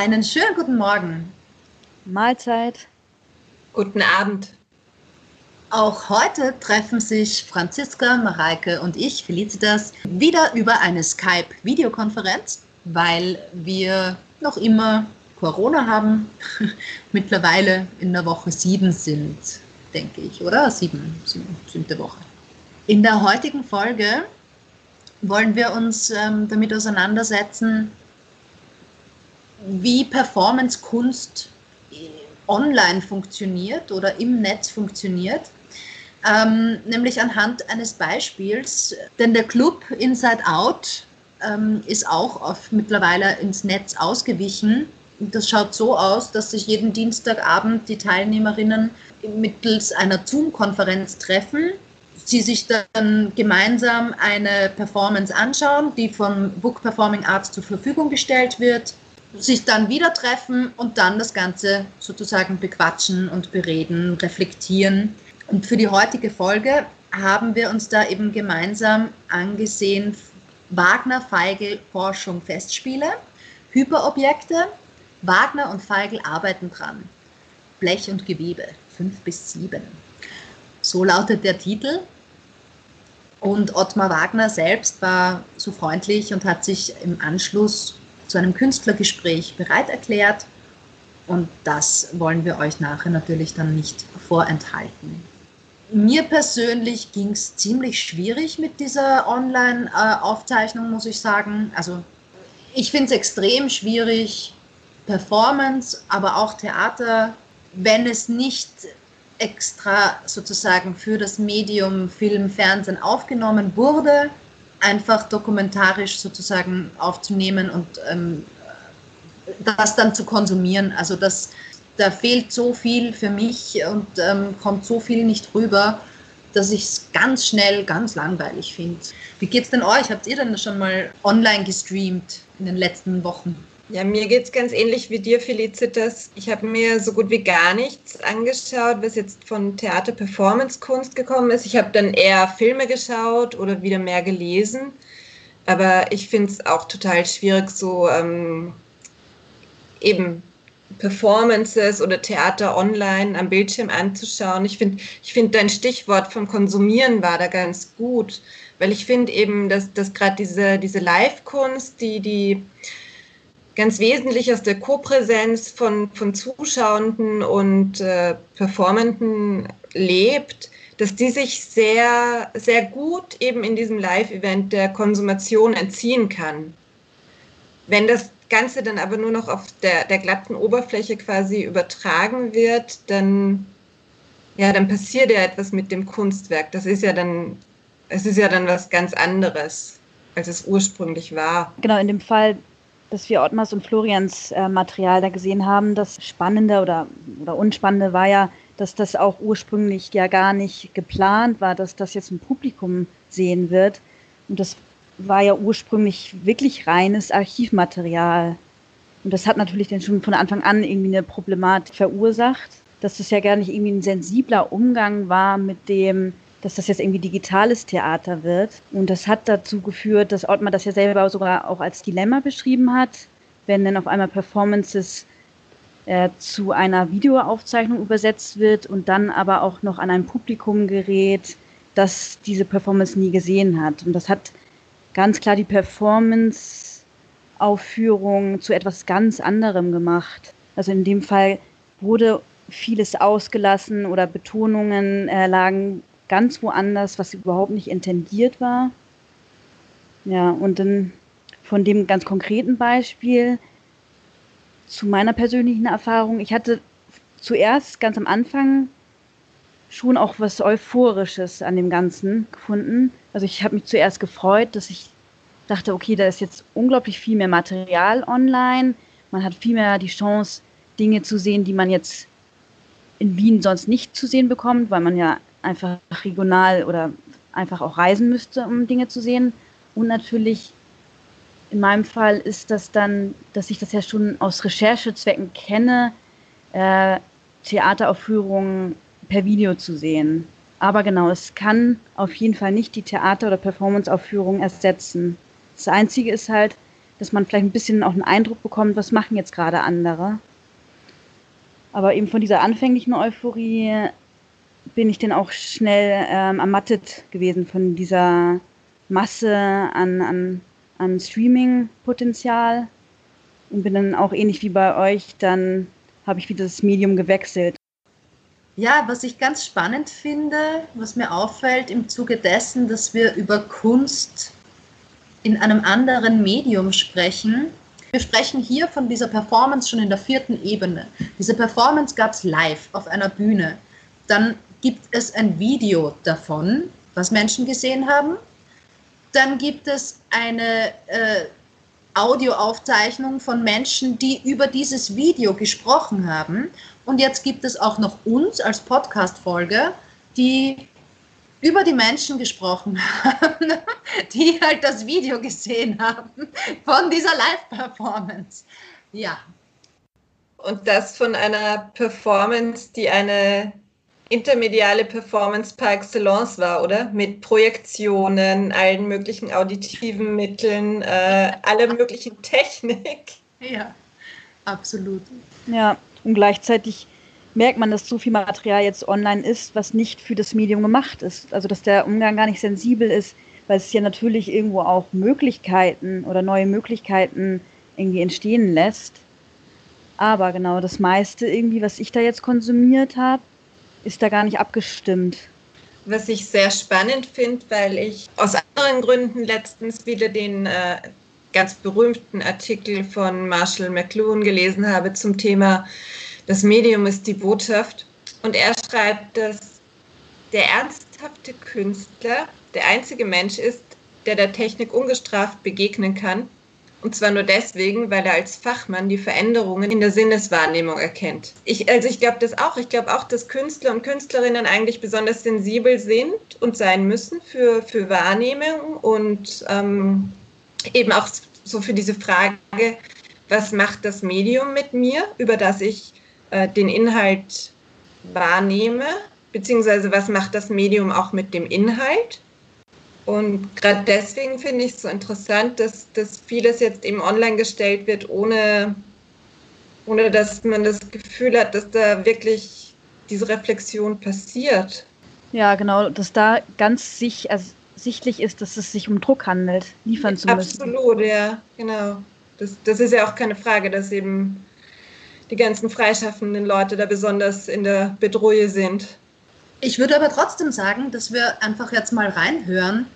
Einen schönen guten Morgen. Mahlzeit. Guten Abend. Auch heute treffen sich Franziska, Mareike und ich, Felicitas, wieder über eine Skype-Videokonferenz, weil wir noch immer Corona haben, mittlerweile in der Woche sieben sind, denke ich, oder? Sieben, sieben siebte Woche. In der heutigen Folge wollen wir uns ähm, damit auseinandersetzen, wie Performance-Kunst online funktioniert oder im Netz funktioniert. Ähm, nämlich anhand eines Beispiels, denn der Club Inside Out ähm, ist auch auf, mittlerweile ins Netz ausgewichen. Das schaut so aus, dass sich jeden Dienstagabend die Teilnehmerinnen mittels einer Zoom-Konferenz treffen, sie sich dann gemeinsam eine Performance anschauen, die von Book Performing Arts zur Verfügung gestellt wird sich dann wieder treffen und dann das Ganze sozusagen bequatschen und bereden, reflektieren. Und für die heutige Folge haben wir uns da eben gemeinsam angesehen Wagner, Feigl, Forschung, Festspiele, Hyperobjekte. Wagner und Feigl arbeiten dran. Blech und Gewebe, fünf bis sieben. So lautet der Titel. Und Ottmar Wagner selbst war so freundlich und hat sich im Anschluss zu einem Künstlergespräch bereit erklärt. Und das wollen wir euch nachher natürlich dann nicht vorenthalten. Mir persönlich ging es ziemlich schwierig mit dieser Online-Aufzeichnung, muss ich sagen. Also ich finde es extrem schwierig, Performance, aber auch Theater, wenn es nicht extra sozusagen für das Medium Film, Fernsehen aufgenommen wurde, einfach dokumentarisch sozusagen aufzunehmen und ähm, das dann zu konsumieren. Also das, da fehlt so viel für mich und ähm, kommt so viel nicht rüber, dass ich es ganz schnell ganz langweilig finde. Wie geht's denn euch? Habt ihr denn schon mal online gestreamt in den letzten Wochen? Ja, mir geht es ganz ähnlich wie dir, Felicitas. Ich habe mir so gut wie gar nichts angeschaut, was jetzt von Theater-Performance-Kunst gekommen ist. Ich habe dann eher Filme geschaut oder wieder mehr gelesen. Aber ich finde es auch total schwierig, so ähm, eben Performances oder Theater online am Bildschirm anzuschauen. Ich finde, ich find dein Stichwort vom Konsumieren war da ganz gut, weil ich finde eben, dass, dass gerade diese, diese Live-Kunst, die, die ganz wesentlich aus der Kopräsenz von, von Zuschauenden und äh, Performenden lebt, dass die sich sehr, sehr gut eben in diesem Live-Event der Konsumation entziehen kann. Wenn das Ganze dann aber nur noch auf der, der glatten Oberfläche quasi übertragen wird, dann, ja, dann passiert ja etwas mit dem Kunstwerk. Das ist ja dann, es ist ja dann was ganz anderes, als es ursprünglich war. Genau, in dem Fall dass wir Ottmars und Florians äh, Material da gesehen haben. Das Spannende oder, oder Unspannende war ja, dass das auch ursprünglich ja gar nicht geplant war, dass das jetzt ein Publikum sehen wird. Und das war ja ursprünglich wirklich reines Archivmaterial. Und das hat natürlich dann schon von Anfang an irgendwie eine Problematik verursacht, dass das ja gar nicht irgendwie ein sensibler Umgang war mit dem, dass das jetzt irgendwie digitales Theater wird. Und das hat dazu geführt, dass Ottmar das ja selber sogar auch als Dilemma beschrieben hat, wenn dann auf einmal Performances äh, zu einer Videoaufzeichnung übersetzt wird und dann aber auch noch an ein Publikum gerät, das diese Performance nie gesehen hat. Und das hat ganz klar die Performance-Aufführung zu etwas ganz anderem gemacht. Also in dem Fall wurde vieles ausgelassen oder Betonungen äh, lagen ganz woanders, was überhaupt nicht intendiert war. Ja, und dann von dem ganz konkreten Beispiel zu meiner persönlichen Erfahrung. Ich hatte zuerst ganz am Anfang schon auch was Euphorisches an dem Ganzen gefunden. Also ich habe mich zuerst gefreut, dass ich dachte, okay, da ist jetzt unglaublich viel mehr Material online. Man hat viel mehr die Chance, Dinge zu sehen, die man jetzt in Wien sonst nicht zu sehen bekommt, weil man ja einfach regional oder einfach auch reisen müsste, um Dinge zu sehen. Und natürlich in meinem Fall ist das dann, dass ich das ja schon aus Recherchezwecken kenne, äh, Theateraufführungen per Video zu sehen. Aber genau, es kann auf jeden Fall nicht die Theater- oder Performanceaufführung ersetzen. Das Einzige ist halt, dass man vielleicht ein bisschen auch einen Eindruck bekommt, was machen jetzt gerade andere. Aber eben von dieser anfänglichen Euphorie bin ich dann auch schnell ähm, ermattet gewesen von dieser Masse an, an, an Streaming-Potenzial und bin dann auch ähnlich wie bei euch, dann habe ich wieder das Medium gewechselt. Ja, was ich ganz spannend finde, was mir auffällt im Zuge dessen, dass wir über Kunst in einem anderen Medium sprechen. Wir sprechen hier von dieser Performance schon in der vierten Ebene. Diese Performance gab es live auf einer Bühne. Dann gibt es ein Video davon, was Menschen gesehen haben. Dann gibt es eine äh, Audioaufzeichnung von Menschen, die über dieses Video gesprochen haben. Und jetzt gibt es auch noch uns als Podcast-Folge, die über die Menschen gesprochen haben, die halt das Video gesehen haben von dieser Live-Performance. Ja. Und das von einer Performance, die eine intermediale Performance par excellence war, oder? Mit Projektionen, allen möglichen auditiven Mitteln, äh, aller möglichen Technik. Ja, absolut. Ja, und gleichzeitig merkt man, dass so viel Material jetzt online ist, was nicht für das Medium gemacht ist. Also dass der Umgang gar nicht sensibel ist, weil es ja natürlich irgendwo auch Möglichkeiten oder neue Möglichkeiten irgendwie entstehen lässt. Aber genau das meiste irgendwie, was ich da jetzt konsumiert habe, ist da gar nicht abgestimmt. Was ich sehr spannend finde, weil ich aus anderen Gründen letztens wieder den äh, ganz berühmten Artikel von Marshall McLuhan gelesen habe zum Thema Das Medium ist die Botschaft. Und er schreibt, dass der ernsthafte Künstler der einzige Mensch ist, der der Technik ungestraft begegnen kann und zwar nur deswegen, weil er als Fachmann die Veränderungen in der Sinneswahrnehmung erkennt. Ich, also ich glaube das auch. Ich glaube auch, dass Künstler und Künstlerinnen eigentlich besonders sensibel sind und sein müssen für, für Wahrnehmung und ähm, eben auch so für diese Frage, was macht das Medium mit mir, über das ich äh, den Inhalt wahrnehme, beziehungsweise was macht das Medium auch mit dem Inhalt. Und gerade deswegen finde ich es so interessant, dass, dass vieles jetzt eben online gestellt wird, ohne, ohne dass man das Gefühl hat, dass da wirklich diese Reflexion passiert. Ja, genau, dass da ganz sich, also sichtlich ist, dass es sich um Druck handelt, liefern zu müssen. Absolut, ja, genau. Das, das ist ja auch keine Frage, dass eben die ganzen freischaffenden Leute da besonders in der Bedrohung sind. Ich würde aber trotzdem sagen, dass wir einfach jetzt mal reinhören,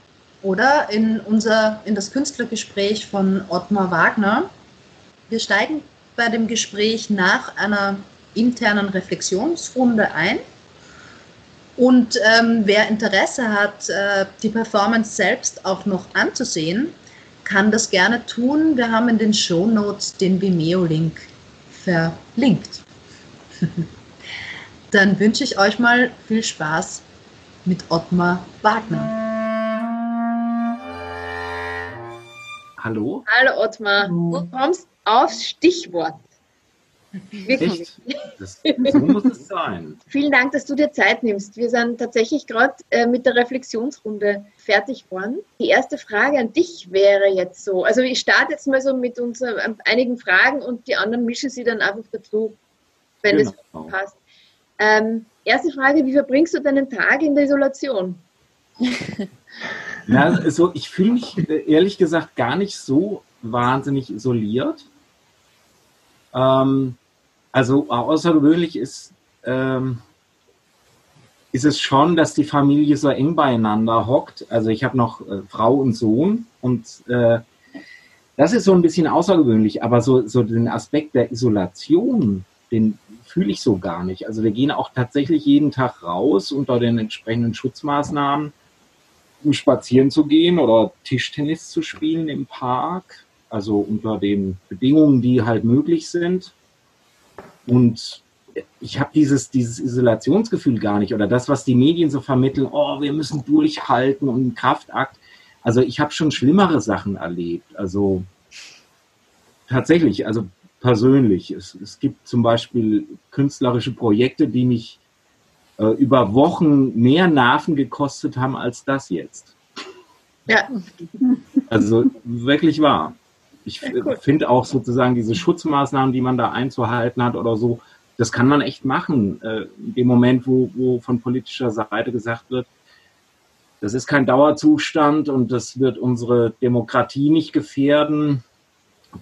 oder in, unser, in das Künstlergespräch von Ottmar Wagner. Wir steigen bei dem Gespräch nach einer internen Reflexionsrunde ein. Und ähm, wer Interesse hat, äh, die Performance selbst auch noch anzusehen, kann das gerne tun. Wir haben in den Show Notes den Vimeo-Link verlinkt. Dann wünsche ich euch mal viel Spaß mit Ottmar Wagner. Hallo? Hallo Ottmar, du kommst aufs Stichwort. Wirklich. Das, so muss es sein. Vielen Dank, dass du dir Zeit nimmst. Wir sind tatsächlich gerade äh, mit der Reflexionsrunde fertig geworden. Die erste Frage an dich wäre jetzt so, also ich starte jetzt mal so mit uns äh, einigen Fragen und die anderen mischen sie dann einfach dazu, wenn genau. das passt. Ähm, erste Frage, wie verbringst du deinen Tag in der Isolation? Na, also ich fühle mich äh, ehrlich gesagt gar nicht so wahnsinnig isoliert. Ähm, also außergewöhnlich ist, ähm, ist es schon, dass die Familie so eng beieinander hockt. Also ich habe noch äh, Frau und Sohn und äh, das ist so ein bisschen außergewöhnlich, aber so, so den Aspekt der Isolation, den fühle ich so gar nicht. Also wir gehen auch tatsächlich jeden Tag raus unter den entsprechenden Schutzmaßnahmen spazieren zu gehen oder Tischtennis zu spielen im Park, also unter den Bedingungen, die halt möglich sind. Und ich habe dieses, dieses Isolationsgefühl gar nicht oder das, was die Medien so vermitteln, oh, wir müssen durchhalten und ein Kraftakt. Also ich habe schon schlimmere Sachen erlebt. Also tatsächlich, also persönlich. Es, es gibt zum Beispiel künstlerische Projekte, die mich äh, über Wochen mehr Nerven gekostet haben als das jetzt. Ja. Also wirklich wahr. Ich ja, finde auch sozusagen diese Schutzmaßnahmen, die man da einzuhalten hat oder so, das kann man echt machen. Äh, in dem Moment, wo, wo von politischer Seite gesagt wird, das ist kein Dauerzustand und das wird unsere Demokratie nicht gefährden,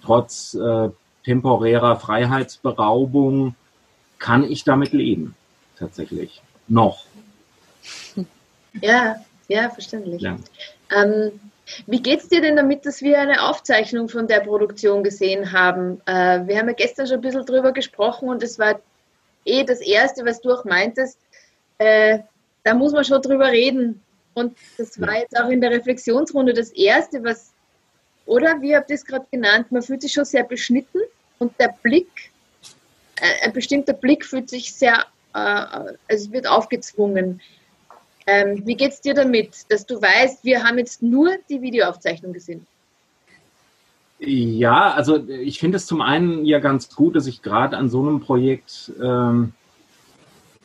trotz äh, temporärer Freiheitsberaubung, kann ich damit leben, tatsächlich. Noch. Ja, ja, verständlich. Ja. Ähm, wie geht es dir denn damit, dass wir eine Aufzeichnung von der Produktion gesehen haben? Äh, wir haben ja gestern schon ein bisschen drüber gesprochen und es war eh das Erste, was du auch meintest. Äh, da muss man schon drüber reden. Und das war jetzt auch in der Reflexionsrunde das Erste, was, oder wie habt ihr es gerade genannt, man fühlt sich schon sehr beschnitten und der Blick, äh, ein bestimmter Blick fühlt sich sehr, äh, also es wird aufgezwungen. Ähm, wie geht es dir damit, dass du weißt, wir haben jetzt nur die Videoaufzeichnung gesehen? Ja, also ich finde es zum einen ja ganz gut, dass ich gerade an so einem Projekt ähm,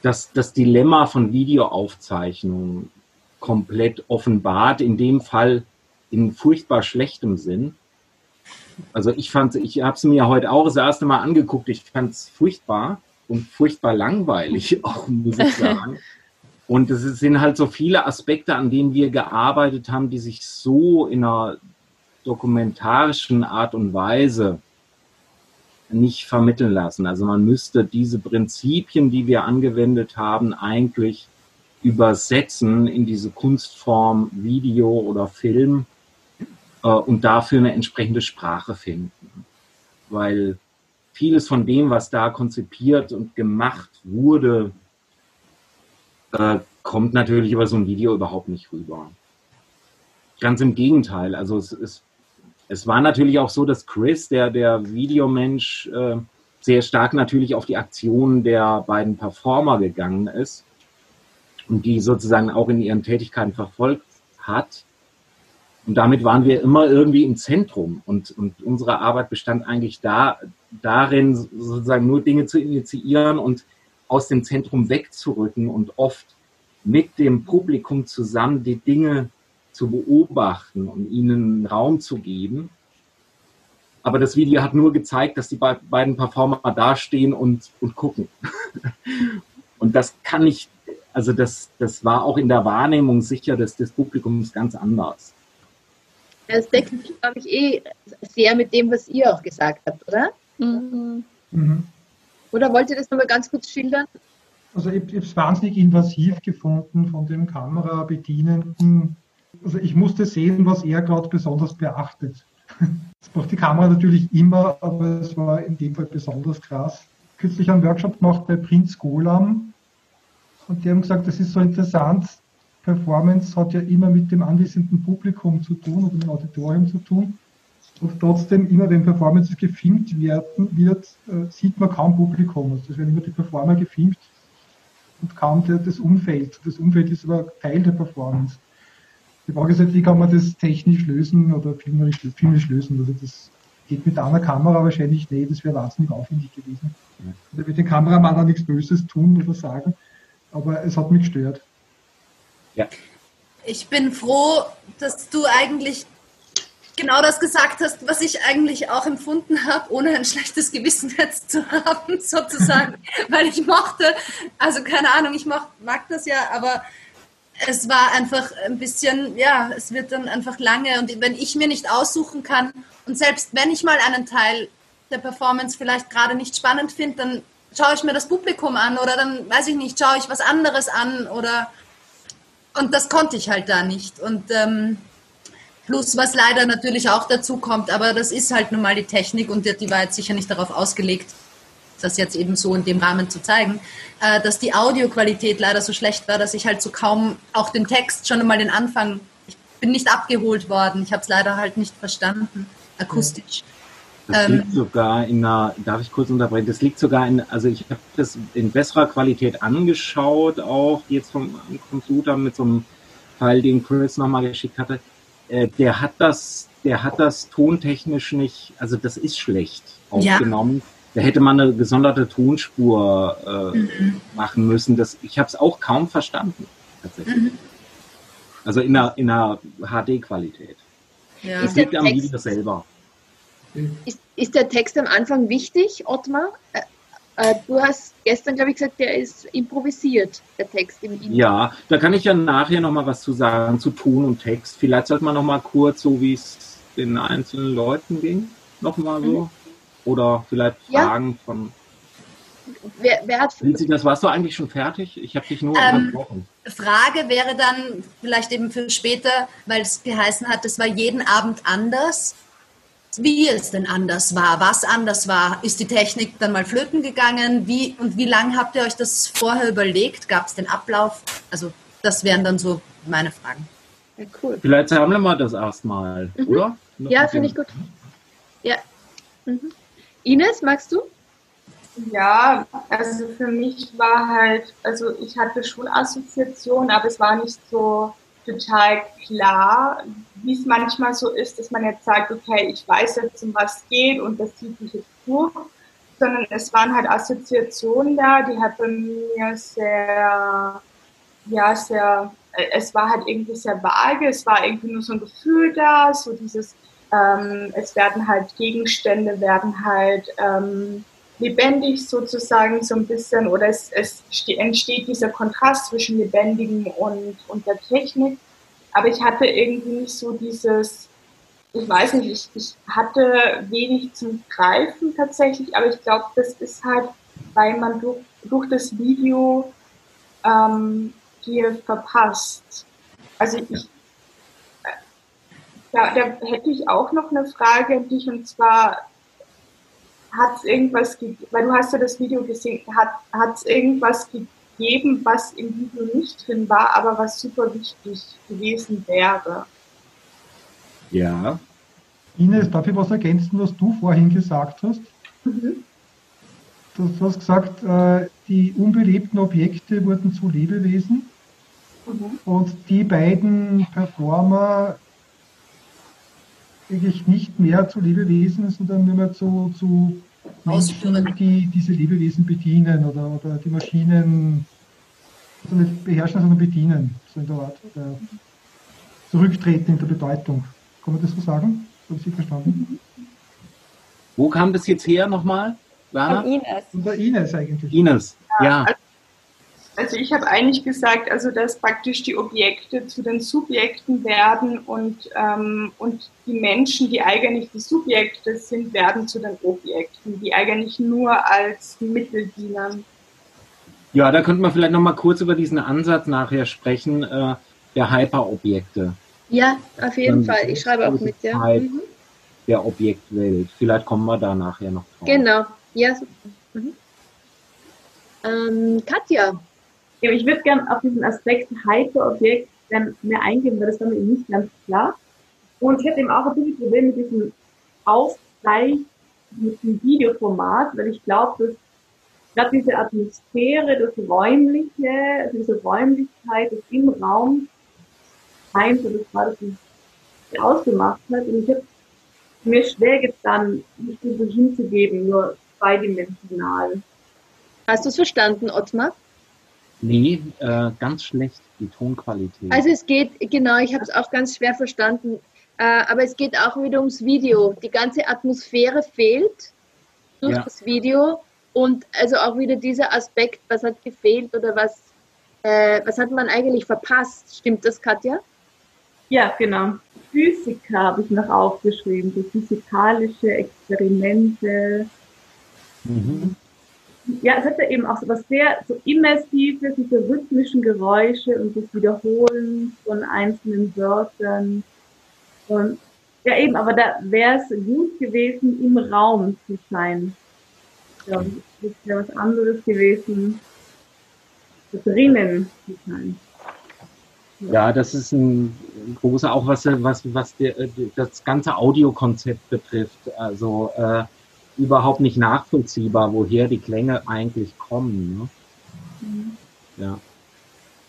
das, das Dilemma von Videoaufzeichnungen komplett offenbart, in dem Fall in furchtbar schlechtem Sinn. Also ich fand, ich habe es mir heute auch das erste Mal angeguckt, ich fand es furchtbar und furchtbar langweilig, auch muss ich sagen. Und es sind halt so viele Aspekte, an denen wir gearbeitet haben, die sich so in einer dokumentarischen Art und Weise nicht vermitteln lassen. Also man müsste diese Prinzipien, die wir angewendet haben, eigentlich übersetzen in diese Kunstform Video oder Film äh, und dafür eine entsprechende Sprache finden. Weil vieles von dem, was da konzipiert und gemacht wurde, äh, kommt natürlich über so ein Video überhaupt nicht rüber. Ganz im Gegenteil. Also es, es, es war natürlich auch so, dass Chris, der, der Videomensch, äh, sehr stark natürlich auf die Aktionen der beiden Performer gegangen ist und die sozusagen auch in ihren Tätigkeiten verfolgt hat. Und damit waren wir immer irgendwie im Zentrum und, und unsere Arbeit bestand eigentlich da, darin, sozusagen nur Dinge zu initiieren und aus dem Zentrum wegzurücken und oft mit dem Publikum zusammen die Dinge zu beobachten und ihnen Raum zu geben. Aber das Video hat nur gezeigt, dass die beiden Performer dastehen und, und gucken. Und das kann ich, also das, das war auch in der Wahrnehmung sicher des, des Publikums ganz anders. Das deckt sich, glaube ich, eh sehr mit dem, was ihr auch gesagt habt, oder? Mhm. Mhm. Oder wollt ihr das nochmal ganz kurz schildern? Also ich, ich habe es wahnsinnig invasiv gefunden von dem Kamerabedienenden. Also ich musste sehen, was er gerade besonders beachtet. Das macht die Kamera natürlich immer, aber es war in dem Fall besonders krass. Kürzlich einen Workshop gemacht bei Prinz Golam und die haben gesagt, das ist so interessant. Performance hat ja immer mit dem anwesenden Publikum zu tun oder dem Auditorium zu tun. Und trotzdem, immer wenn Performances gefilmt werden, wird, äh, sieht man kaum Publikum. Also es werden immer die Performer gefilmt und kaum das Umfeld. Das Umfeld ist aber Teil der Performance. Die Frage ist halt, wie kann man das technisch lösen oder filmisch, filmisch lösen? Also das geht mit einer Kamera wahrscheinlich nicht, das wäre wahnsinnig aufwendig gewesen. Da wird der Kameramann auch nichts Böses tun oder sagen, aber es hat mich gestört. Ja. Ich bin froh, dass du eigentlich genau das gesagt hast, was ich eigentlich auch empfunden habe, ohne ein schlechtes Gewissen jetzt zu haben, sozusagen, weil ich mochte, also keine Ahnung, ich mag, mag das ja, aber es war einfach ein bisschen, ja, es wird dann einfach lange und wenn ich mir nicht aussuchen kann und selbst wenn ich mal einen Teil der Performance vielleicht gerade nicht spannend finde, dann schaue ich mir das Publikum an oder dann, weiß ich nicht, schaue ich was anderes an oder und das konnte ich halt da nicht und ähm, Plus, was leider natürlich auch dazu kommt, aber das ist halt nun mal die Technik und die war jetzt sicher nicht darauf ausgelegt, das jetzt eben so in dem Rahmen zu zeigen, äh, dass die Audioqualität leider so schlecht war, dass ich halt so kaum auch den Text schon einmal den Anfang, ich bin nicht abgeholt worden, ich habe es leider halt nicht verstanden, akustisch. Das ähm, liegt sogar in einer, darf ich kurz unterbrechen, das liegt sogar in, also ich habe das in besserer Qualität angeschaut, auch jetzt vom Computer mit so einem File, den Chris nochmal geschickt hatte. Äh, der hat das, der hat das tontechnisch nicht, also das ist schlecht aufgenommen. Ja. Da hätte man eine gesonderte Tonspur äh, mhm. machen müssen. Das, ich habe es auch kaum verstanden, tatsächlich. Mhm. Also in einer, in einer HD-Qualität. Ja. Das liegt am Video selber. Ist, ist der Text am Anfang wichtig, Ottmar? Äh, äh, du hast gestern, glaube ich, gesagt, der ist improvisiert, der Text im Intro. Ja, da kann ich ja nachher nochmal was zu sagen, zu Ton und Text. Vielleicht sollte man nochmal kurz, so wie es den einzelnen Leuten ging, nochmal so. Mhm. Oder vielleicht Fragen ja. von. Wer, wer hat. Lindsay, das warst du eigentlich schon fertig? Ich habe dich nur ähm, unterbrochen. Frage wäre dann vielleicht eben für später, weil es geheißen hat, es war jeden Abend anders wie es denn anders war, was anders war. Ist die Technik dann mal flöten gegangen? Wie und wie lange habt ihr euch das vorher überlegt? Gab es den Ablauf? Also das wären dann so meine Fragen. Ja, cool. Vielleicht sammeln wir das erstmal, mhm. oder? Noch ja, finde ich gut. Ja. Mhm. Ines, magst du? Ja, also für mich war halt, also ich hatte schon Assoziationen, aber es war nicht so total klar, wie es manchmal so ist, dass man jetzt sagt, okay, ich weiß jetzt, um was geht und das zieht mich jetzt durch, sondern es waren halt Assoziationen da, die hat bei mir sehr, ja, sehr, es war halt irgendwie sehr vage, es war irgendwie nur so ein Gefühl da, so dieses, ähm, es werden halt Gegenstände, werden halt ähm, lebendig sozusagen so ein bisschen oder es, es entsteht dieser Kontrast zwischen lebendigen und, und der Technik. Aber ich hatte irgendwie nicht so dieses, ich weiß nicht, ich, ich hatte wenig zum Greifen tatsächlich, aber ich glaube, das ist halt, weil man durch, durch das Video ähm, hier verpasst. Also ich, äh, da, da hätte ich auch noch eine Frage an dich und zwar, hat es irgendwas, weil du hast ja das Video gesehen, hat es irgendwas gegeben, was im Video nicht drin war, aber was super wichtig gewesen wäre? Ja. Ines, darf ich was ergänzen, was du vorhin gesagt hast? Mhm. Du hast gesagt, äh, die unbelebten Objekte wurden zu Lebewesen mhm. und die beiden Performer eigentlich nicht mehr zu Lebewesen, sondern nur mehr zu, zu Menschen, die diese Lebewesen bedienen oder, oder die Maschinen also nicht beherrschen, sondern bedienen, so in der Art. Oder zurücktreten in der Bedeutung. Kann man das so sagen? Habe ich Sie verstanden? Wo kam das jetzt her nochmal? Von Ines. Von der Ines eigentlich. Ines, ja. ja. Also ich habe eigentlich gesagt, also dass praktisch die Objekte zu den Subjekten werden und, ähm, und die Menschen, die eigentlich die Subjekte sind, werden zu den Objekten, die eigentlich nur als Mittel dienen. Ja, da könnte man vielleicht noch mal kurz über diesen Ansatz nachher sprechen, äh, der Hyperobjekte. Ja, auf jeden Dann Fall. Ich schreibe auch mit, ja. Mhm. Der Objektwelt. Vielleicht kommen wir da nachher noch drauf. Genau, ja. Mhm. Ähm, Katja, ja, ich würde gerne auf diesen Aspekt Hyperobjekt mehr eingehen, weil das war mir nicht ganz klar. Und ich hätte eben auch ein bisschen Problem mit diesem Ausgleich mit dem Videoformat, weil ich glaube, dass gerade diese Atmosphäre, das Räumliche, also diese Räumlichkeit, das im Raum scheint, das war das, was ausgemacht hat. Und ich habe mir schwer getan, nicht so hinzugeben, nur zweidimensional. Hast du es verstanden, Ottmar? Nee, äh, ganz schlecht, die Tonqualität. Also es geht, genau, ich habe es auch ganz schwer verstanden, äh, aber es geht auch wieder ums Video. Die ganze Atmosphäre fehlt durch ja. das Video und also auch wieder dieser Aspekt, was hat gefehlt oder was, äh, was hat man eigentlich verpasst. Stimmt das, Katja? Ja, genau. Physiker habe ich noch aufgeschrieben, so physikalische Experimente. Mhm ja, es hat ja eben auch so was sehr so immersives, diese rhythmischen Geräusche und das Wiederholen von einzelnen Wörtern. Und ja, eben, aber da wäre es gut gewesen, im Raum zu sein. Ja, das wäre was anderes gewesen, drinnen zu sein. Ja, das ist ein großer, auch was, was, was der, das ganze Audiokonzept betrifft. Also, äh, überhaupt nicht nachvollziehbar, woher die Klänge eigentlich kommen. Ne? Mhm. Ja.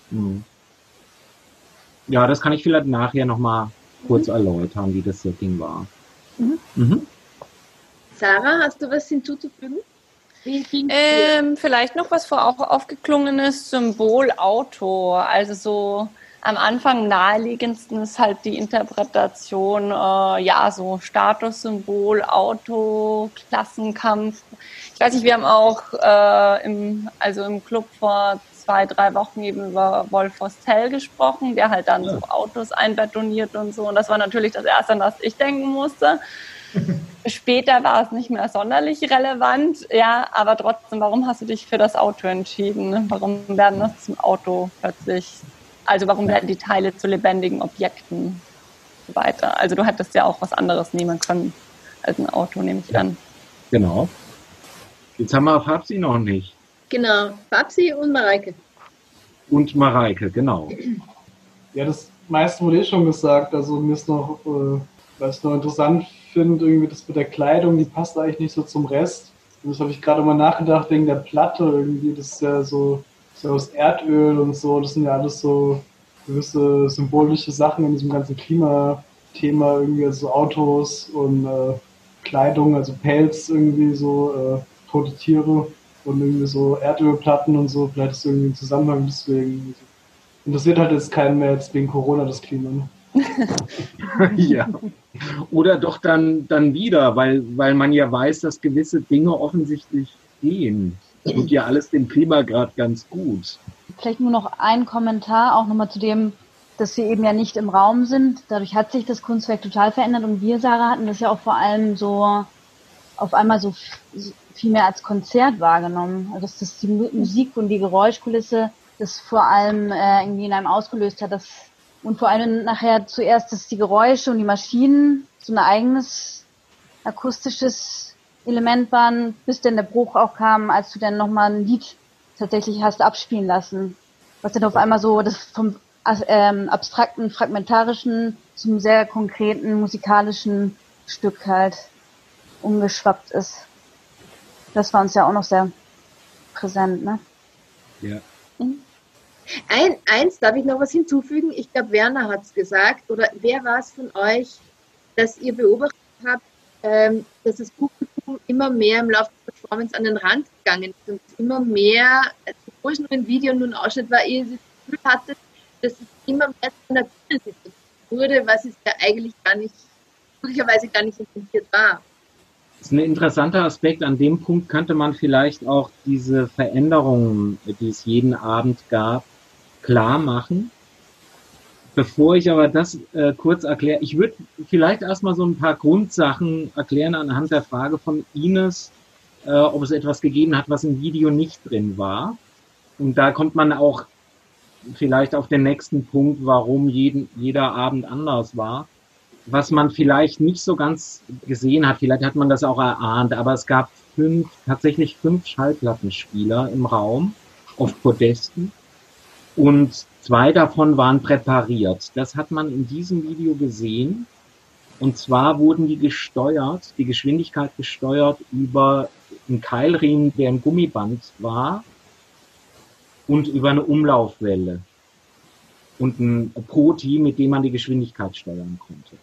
Mhm. Ja, das kann ich vielleicht nachher nochmal kurz mhm. erläutern, wie das Setting war. Mhm. Mhm. Sarah, hast du was hinzuzufügen? Ähm, vielleicht noch was vor auch aufgeklungenes Symbol Auto. Also so am Anfang naheliegendsten ist halt die Interpretation, äh, ja, so Statussymbol, Auto, Klassenkampf. Ich weiß nicht, wir haben auch äh, im, also im Club vor zwei, drei Wochen eben über Wolf Hostel gesprochen, der halt dann ja. so Autos einbetoniert und so. Und das war natürlich das Erste, an das ich denken musste. Später war es nicht mehr sonderlich relevant, ja, aber trotzdem, warum hast du dich für das Auto entschieden? Warum werden das zum Auto plötzlich also warum werden die Teile zu lebendigen Objekten weiter? Also du hättest ja auch was anderes nehmen können als ein Auto, nehme ich an. Genau. Jetzt haben wir Fabsi noch nicht. Genau, Fabsi und Mareike. Und Mareike, genau. Ja, das meiste wurde eh schon gesagt. Also mir ist noch, äh, was ich noch interessant finde, irgendwie das mit der Kleidung, die passt eigentlich nicht so zum Rest. Und das habe ich gerade mal nachgedacht, wegen der Platte irgendwie. Das ist ja so so aus Erdöl und so, das sind ja alles so gewisse symbolische Sachen in diesem ganzen Klimathema, irgendwie also Autos und äh, Kleidung, also Pelz irgendwie so, äh, tote Tiere und irgendwie so Erdölplatten und so, vielleicht ist irgendwie ein Zusammenhang deswegen. Interessiert halt jetzt keinen mehr jetzt wegen Corona das Klima. Ne? ja. Oder doch dann, dann wieder, weil, weil man ja weiß, dass gewisse Dinge offensichtlich gehen tut ja alles dem Klima gerade ganz gut. Vielleicht nur noch ein Kommentar, auch nochmal zu dem, dass wir eben ja nicht im Raum sind. Dadurch hat sich das Kunstwerk total verändert und wir, Sarah, hatten das ja auch vor allem so auf einmal so viel mehr als Konzert wahrgenommen. Also dass das die Musik und die Geräuschkulisse das vor allem äh, irgendwie in einem ausgelöst hat. Das, und vor allem nachher zuerst, dass die Geräusche und die Maschinen so ein eigenes akustisches Element waren, bis denn der Bruch auch kam, als du dann nochmal ein Lied tatsächlich hast abspielen lassen. Was dann auf einmal so das vom ähm, abstrakten, fragmentarischen zum sehr konkreten musikalischen Stück halt umgeschwappt ist. Das war uns ja auch noch sehr präsent, ne? Ja. Mhm. Ein, eins, darf ich noch was hinzufügen? Ich glaube, Werner hat es gesagt, oder wer war es von euch, dass ihr beobachtet habt, ähm, dass das Publikum immer mehr im Laufe der Performance an den Rand gegangen ist und immer mehr, obwohl es nur ein Video und ein Ausschnitt war, ihr das Gefühl hattet, dass es immer mehr zu einer Situation wurde, was es ja eigentlich gar nicht, möglicherweise gar nicht intendiert war. Das ist ein interessanter Aspekt. An dem Punkt könnte man vielleicht auch diese Veränderungen, die es jeden Abend gab, klar machen. Bevor ich aber das äh, kurz erkläre, ich würde vielleicht erstmal so ein paar Grundsachen erklären anhand der Frage von Ines, äh, ob es etwas gegeben hat, was im Video nicht drin war. Und da kommt man auch vielleicht auf den nächsten Punkt, warum jeden, jeder Abend anders war. Was man vielleicht nicht so ganz gesehen hat, vielleicht hat man das auch erahnt, aber es gab fünf, tatsächlich fünf Schallplattenspieler im Raum auf Podesten. Und Zwei davon waren präpariert. Das hat man in diesem Video gesehen. Und zwar wurden die gesteuert, die Geschwindigkeit gesteuert über einen Keilriemen, der ein Gummiband war und über eine Umlaufwelle und ein Proti, mit dem man die Geschwindigkeit steuern konnte.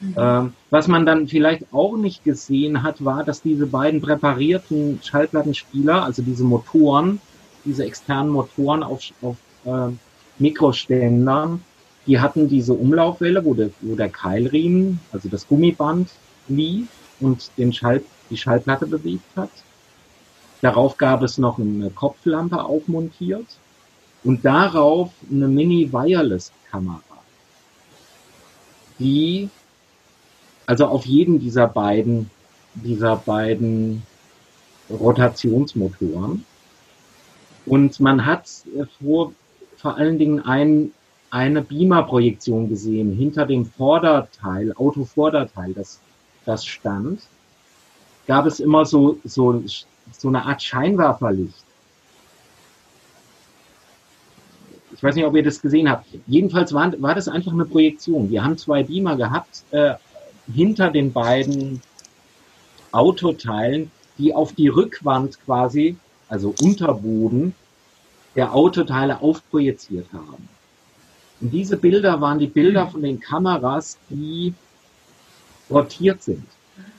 Mhm. Ähm, was man dann vielleicht auch nicht gesehen hat, war, dass diese beiden präparierten Schallplattenspieler, also diese Motoren, diese externen Motoren auf, auf äh, Mikroständern, die hatten diese Umlaufwelle, wo der, wo der Keilriemen, also das Gummiband lief und den Schall, die Schallplatte bewegt hat. Darauf gab es noch eine Kopflampe aufmontiert und darauf eine Mini-Wireless-Kamera, die also auf jeden dieser beiden, dieser beiden Rotationsmotoren. Und man hat vor, vor allen Dingen ein, eine Beamer-Projektion gesehen hinter dem Vorderteil, Autovorderteil, das, das stand. Gab es immer so, so, so eine Art Scheinwerferlicht. Ich weiß nicht, ob ihr das gesehen habt. Jedenfalls war, war das einfach eine Projektion. Wir haben zwei Beamer gehabt äh, hinter den beiden Autoteilen, die auf die Rückwand quasi, also Unterboden, der Autoteile aufprojiziert haben. Und diese Bilder waren die Bilder von den Kameras, die rotiert sind.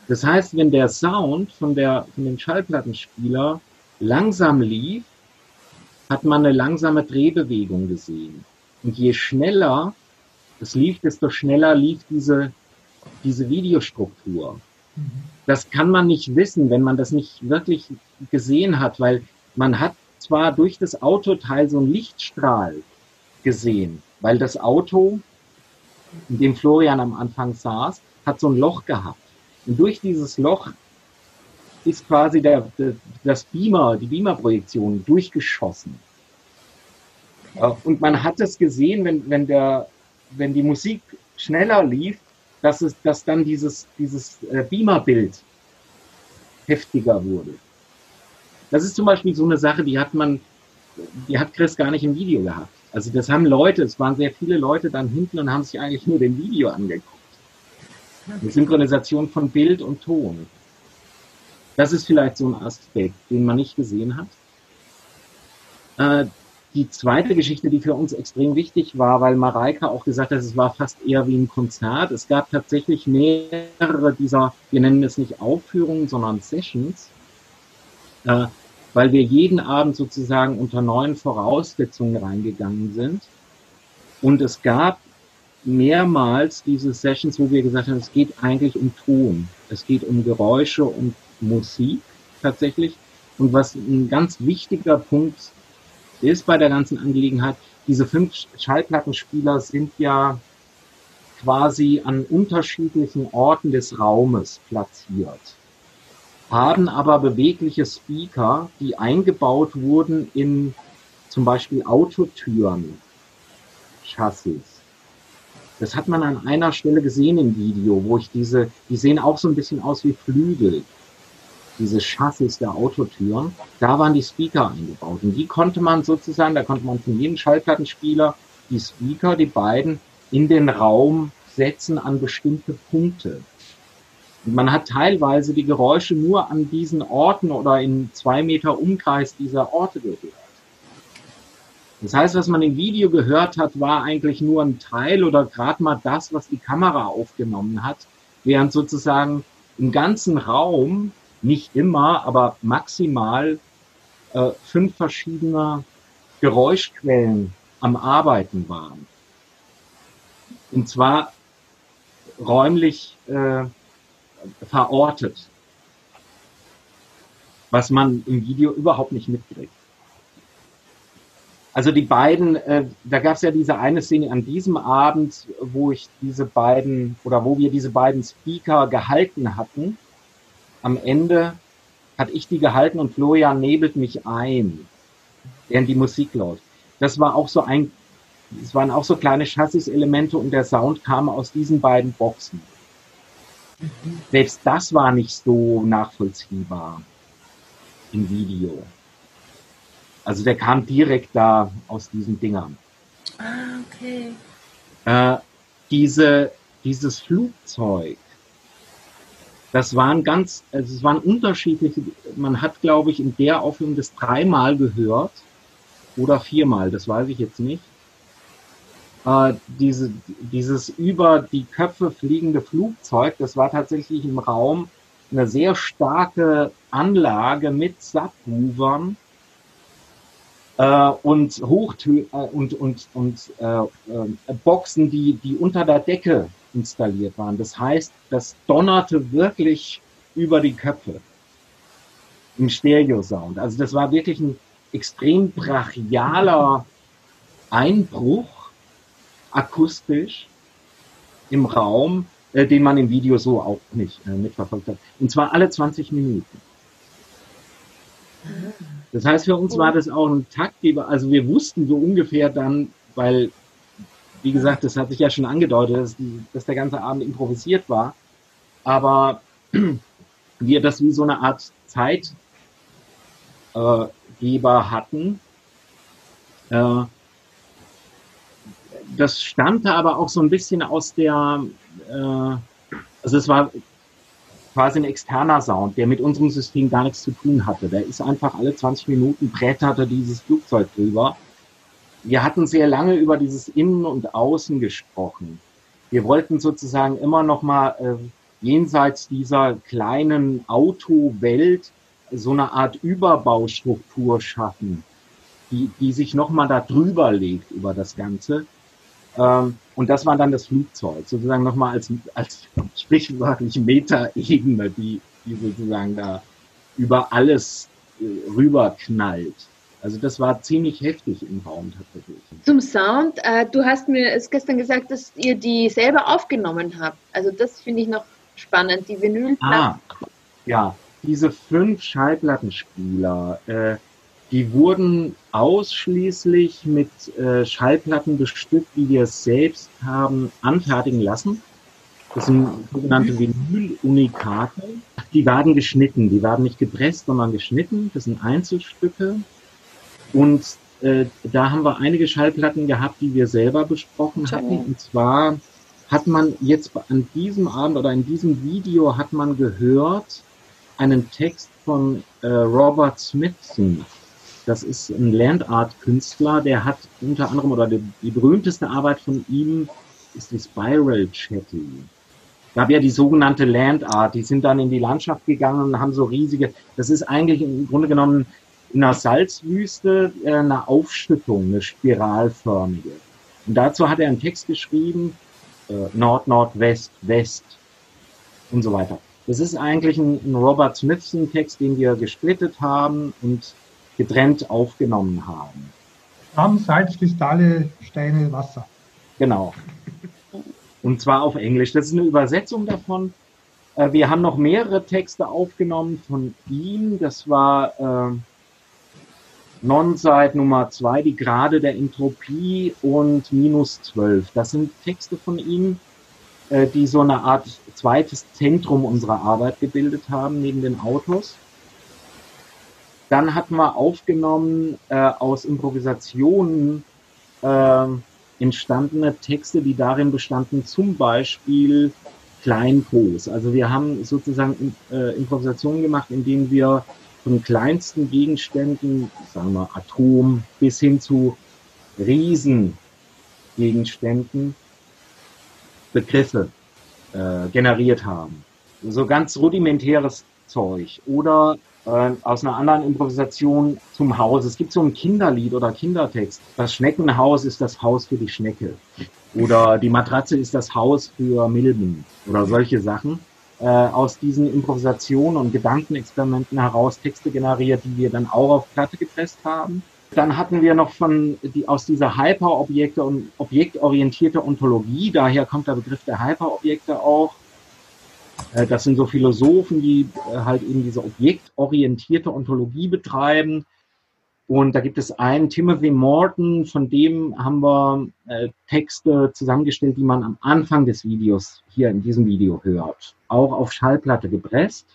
Das heißt, wenn der Sound von, der, von dem Schallplattenspieler langsam lief, hat man eine langsame Drehbewegung gesehen. Und je schneller es lief, desto schneller lief diese, diese Videostruktur. Das kann man nicht wissen, wenn man das nicht wirklich gesehen hat, weil man hat zwar durch das Autoteil so einen Lichtstrahl gesehen, weil das Auto, in dem Florian am Anfang saß, hat so ein Loch gehabt. Und durch dieses Loch ist quasi der, der, das Beamer, die Beamer-Projektion durchgeschossen. Und man hat es gesehen, wenn, wenn, der, wenn die Musik schneller lief, dass, es, dass dann dieses, dieses äh, Beamer-Bild heftiger wurde. Das ist zum Beispiel so eine Sache, die hat man, die hat Chris gar nicht im Video gehabt. Also das haben Leute, es waren sehr viele Leute dann hinten und haben sich eigentlich nur den Video angeguckt. Eine Synchronisation von Bild und Ton. Das ist vielleicht so ein Aspekt, den man nicht gesehen hat. Die zweite Geschichte, die für uns extrem wichtig war, weil Mareike auch gesagt hat, es war fast eher wie ein Konzert. Es gab tatsächlich mehrere dieser, wir nennen es nicht Aufführungen, sondern Sessions, äh, weil wir jeden Abend sozusagen unter neuen Voraussetzungen reingegangen sind. Und es gab mehrmals diese Sessions, wo wir gesagt haben, es geht eigentlich um Ton, es geht um Geräusche und Musik tatsächlich. Und was ein ganz wichtiger Punkt ist bei der ganzen Angelegenheit, diese fünf Schallplattenspieler sind ja quasi an unterschiedlichen Orten des Raumes platziert, haben aber bewegliche Speaker, die eingebaut wurden in zum Beispiel Autotüren, Chassis. Das hat man an einer Stelle gesehen im Video, wo ich diese, die sehen auch so ein bisschen aus wie Flügel diese Chassis der Autotüren, da waren die Speaker eingebaut. Und die konnte man sozusagen, da konnte man von jedem Schallplattenspieler die Speaker, die beiden, in den Raum setzen an bestimmte Punkte. Und man hat teilweise die Geräusche nur an diesen Orten oder in zwei Meter Umkreis dieser Orte gehört. Das heißt, was man im Video gehört hat, war eigentlich nur ein Teil oder gerade mal das, was die Kamera aufgenommen hat, während sozusagen im ganzen Raum nicht immer, aber maximal äh, fünf verschiedene Geräuschquellen am Arbeiten waren. Und zwar räumlich äh, verortet, was man im Video überhaupt nicht mitkriegt. Also die beiden, äh, da gab es ja diese eine Szene an diesem Abend, wo ich diese beiden oder wo wir diese beiden Speaker gehalten hatten am Ende hatte ich die gehalten und Florian nebelt mich ein, während die Musik läuft. Das war auch so ein, es waren auch so kleine Chassis-Elemente und der Sound kam aus diesen beiden Boxen. Selbst das war nicht so nachvollziehbar im Video. Also der kam direkt da aus diesen Dingern. Ah, okay. Äh, diese, dieses Flugzeug das waren ganz, also es waren unterschiedliche, man hat, glaube ich, in der Aufnahme das dreimal gehört oder viermal, das weiß ich jetzt nicht. Äh, diese, dieses über die Köpfe fliegende Flugzeug, das war tatsächlich im Raum eine sehr starke Anlage mit Subwoofern äh, und Hochtö äh, und und und äh, äh, Boxen, die die unter der Decke installiert waren. Das heißt, das donnerte wirklich über die Köpfe im Stereo-Sound. Also das war wirklich ein extrem brachialer Einbruch akustisch im Raum, äh, den man im Video so auch nicht äh, mitverfolgt hat. Und zwar alle 20 Minuten. Das heißt, für uns war das auch ein Taktgeber. Also wir wussten so ungefähr dann, weil wie gesagt, das hat sich ja schon angedeutet, dass, die, dass der ganze Abend improvisiert war. Aber wir das wie so eine Art Zeitgeber hatten. Äh, das stammte aber auch so ein bisschen aus der, äh, also es war quasi ein externer Sound, der mit unserem System gar nichts zu tun hatte. Der ist einfach alle 20 Minuten bretterte dieses Flugzeug drüber wir hatten sehr lange über dieses Innen und Außen gesprochen. Wir wollten sozusagen immer noch mal äh, jenseits dieser kleinen Autowelt so eine Art Überbaustruktur schaffen, die, die sich nochmal da drüber legt über das Ganze. Ähm, und das war dann das Flugzeug, sozusagen nochmal als, als sprichwörtliche Metaebene, die, die sozusagen da über alles äh, rüberknallt. Also das war ziemlich heftig im Raum tatsächlich. Zum Sound, äh, du hast mir es gestern gesagt, dass ihr die selber aufgenommen habt. Also das finde ich noch spannend, die Vinylplatten. Ah, ja, diese fünf Schallplattenspieler, äh, die wurden ausschließlich mit äh, Schallplatten bestückt, die wir selbst haben anfertigen lassen. Das sind sogenannte Vinyl-Unikate. Die werden geschnitten, die werden nicht gepresst, sondern geschnitten. Das sind Einzelstücke. Und äh, da haben wir einige Schallplatten gehabt, die wir selber besprochen hatten. Und zwar hat man jetzt an diesem Abend oder in diesem Video hat man gehört einen Text von äh, Robert Smithson. Das ist ein Landart-Künstler, der hat unter anderem, oder die, die berühmteste Arbeit von ihm ist die Spiral Chatty. gab ja die sogenannte Landart, die sind dann in die Landschaft gegangen und haben so riesige, das ist eigentlich im Grunde genommen in einer Salzwüste äh, eine Aufschüttung, eine spiralförmige. Und dazu hat er einen Text geschrieben, äh, Nord, Nordwest, West und so weiter. Das ist eigentlich ein, ein Robert Smithson-Text, den wir gesplittet haben und getrennt aufgenommen haben. Rahm, Salz, Kristalle, Steine, Wasser. Genau. Und zwar auf Englisch. Das ist eine Übersetzung davon. Äh, wir haben noch mehrere Texte aufgenommen von ihm. Das war Non-Site Nummer zwei, die Grade der Entropie und minus zwölf. Das sind Texte von ihm, äh, die so eine Art zweites Zentrum unserer Arbeit gebildet haben, neben den Autos. Dann hatten wir aufgenommen äh, aus Improvisationen äh, entstandene Texte, die darin bestanden, zum Beispiel Kleinpos. Also wir haben sozusagen äh, Improvisationen gemacht, in denen wir von kleinsten Gegenständen, sagen wir Atom, bis hin zu Riesengegenständen Begriffe äh, generiert haben. So ganz rudimentäres Zeug. Oder äh, aus einer anderen Improvisation zum Haus. Es gibt so ein Kinderlied oder Kindertext. Das Schneckenhaus ist das Haus für die Schnecke. Oder die Matratze ist das Haus für Milben. Oder solche Sachen. Äh, aus diesen Improvisationen und Gedankenexperimenten heraus Texte generiert, die wir dann auch auf Platte gepresst haben. Dann hatten wir noch von die aus dieser Hyperobjekte und objektorientierte Ontologie, daher kommt der Begriff der Hyperobjekte auch, äh, das sind so Philosophen, die äh, halt eben diese objektorientierte Ontologie betreiben. Und da gibt es einen, Timothy Morton, von dem haben wir äh, Texte zusammengestellt, die man am Anfang des Videos hier in diesem Video hört. Auch auf Schallplatte gepresst.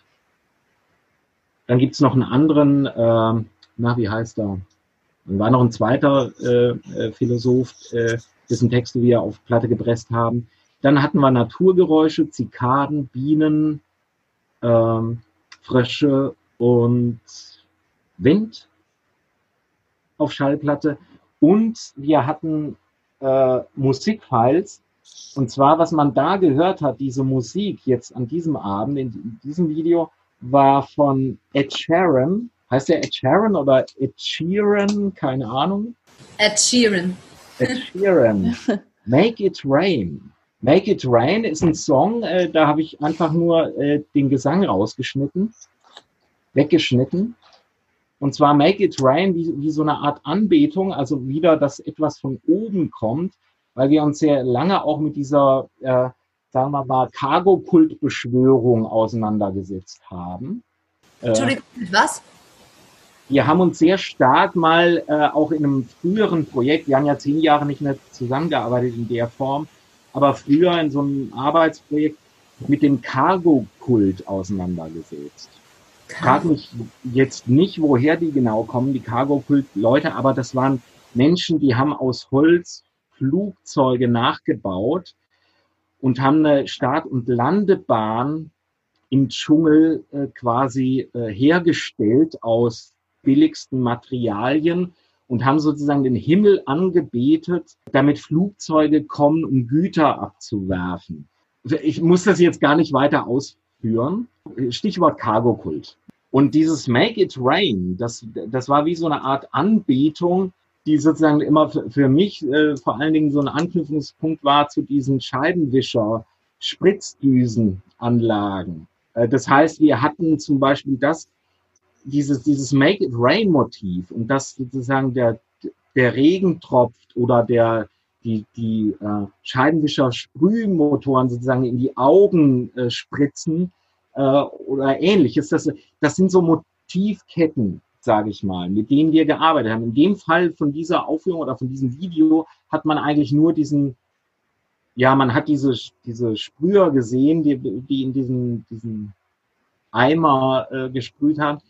Dann gibt es noch einen anderen, äh, na, wie heißt er? Dann war noch ein zweiter äh, Philosoph, äh, dessen Texte wir auf Platte gepresst haben. Dann hatten wir Naturgeräusche, Zikaden, Bienen, ähm, Frösche und Wind auf Schallplatte. Und wir hatten äh, Musikfiles. Und zwar, was man da gehört hat, diese Musik jetzt an diesem Abend, in, in diesem Video, war von Ed Sheeran. Heißt der Ed Sheeran oder Ed Sheeran? Keine Ahnung. Ed Sheeran. Ed Sheeran. Make It Rain. Make It Rain ist ein Song, äh, da habe ich einfach nur äh, den Gesang rausgeschnitten, weggeschnitten. Und zwar Make It Rain wie, wie so eine Art Anbetung, also wieder, dass etwas von oben kommt, weil wir uns sehr lange auch mit dieser, äh, sagen wir mal, Cargo-Kult-Beschwörung auseinandergesetzt haben. Äh, Entschuldigung, mit was? Wir haben uns sehr stark mal äh, auch in einem früheren Projekt, wir haben ja zehn Jahre nicht mehr zusammengearbeitet in der Form, aber früher in so einem Arbeitsprojekt mit dem Cargo-Kult auseinandergesetzt. Frag mich jetzt nicht, woher die genau kommen, die Cargo-Kult-Leute, aber das waren Menschen, die haben aus Holz Flugzeuge nachgebaut und haben eine Start- und Landebahn im Dschungel äh, quasi äh, hergestellt aus billigsten Materialien und haben sozusagen den Himmel angebetet, damit Flugzeuge kommen, um Güter abzuwerfen. Ich muss das jetzt gar nicht weiter ausführen. Stichwort Cargo-Kult. Und dieses Make It Rain, das, das war wie so eine Art Anbetung, die sozusagen immer für, mich äh, vor allen Dingen so ein Anknüpfungspunkt war zu diesen Scheibenwischer-Spritzdüsenanlagen. Äh, das heißt, wir hatten zum Beispiel das, dieses, dieses Make It Rain Motiv und das sozusagen der, der Regen tropft oder der, die, die äh, Scheibenwischer Sprühmotoren sozusagen in die Augen äh, spritzen äh, oder ähnliches. Das, das sind so Motivketten, sage ich mal, mit denen wir gearbeitet haben. In dem Fall von dieser Aufführung oder von diesem Video hat man eigentlich nur diesen, ja, man hat diese, diese Sprüher gesehen, die, die in diesen, diesen Eimer äh, gesprüht haben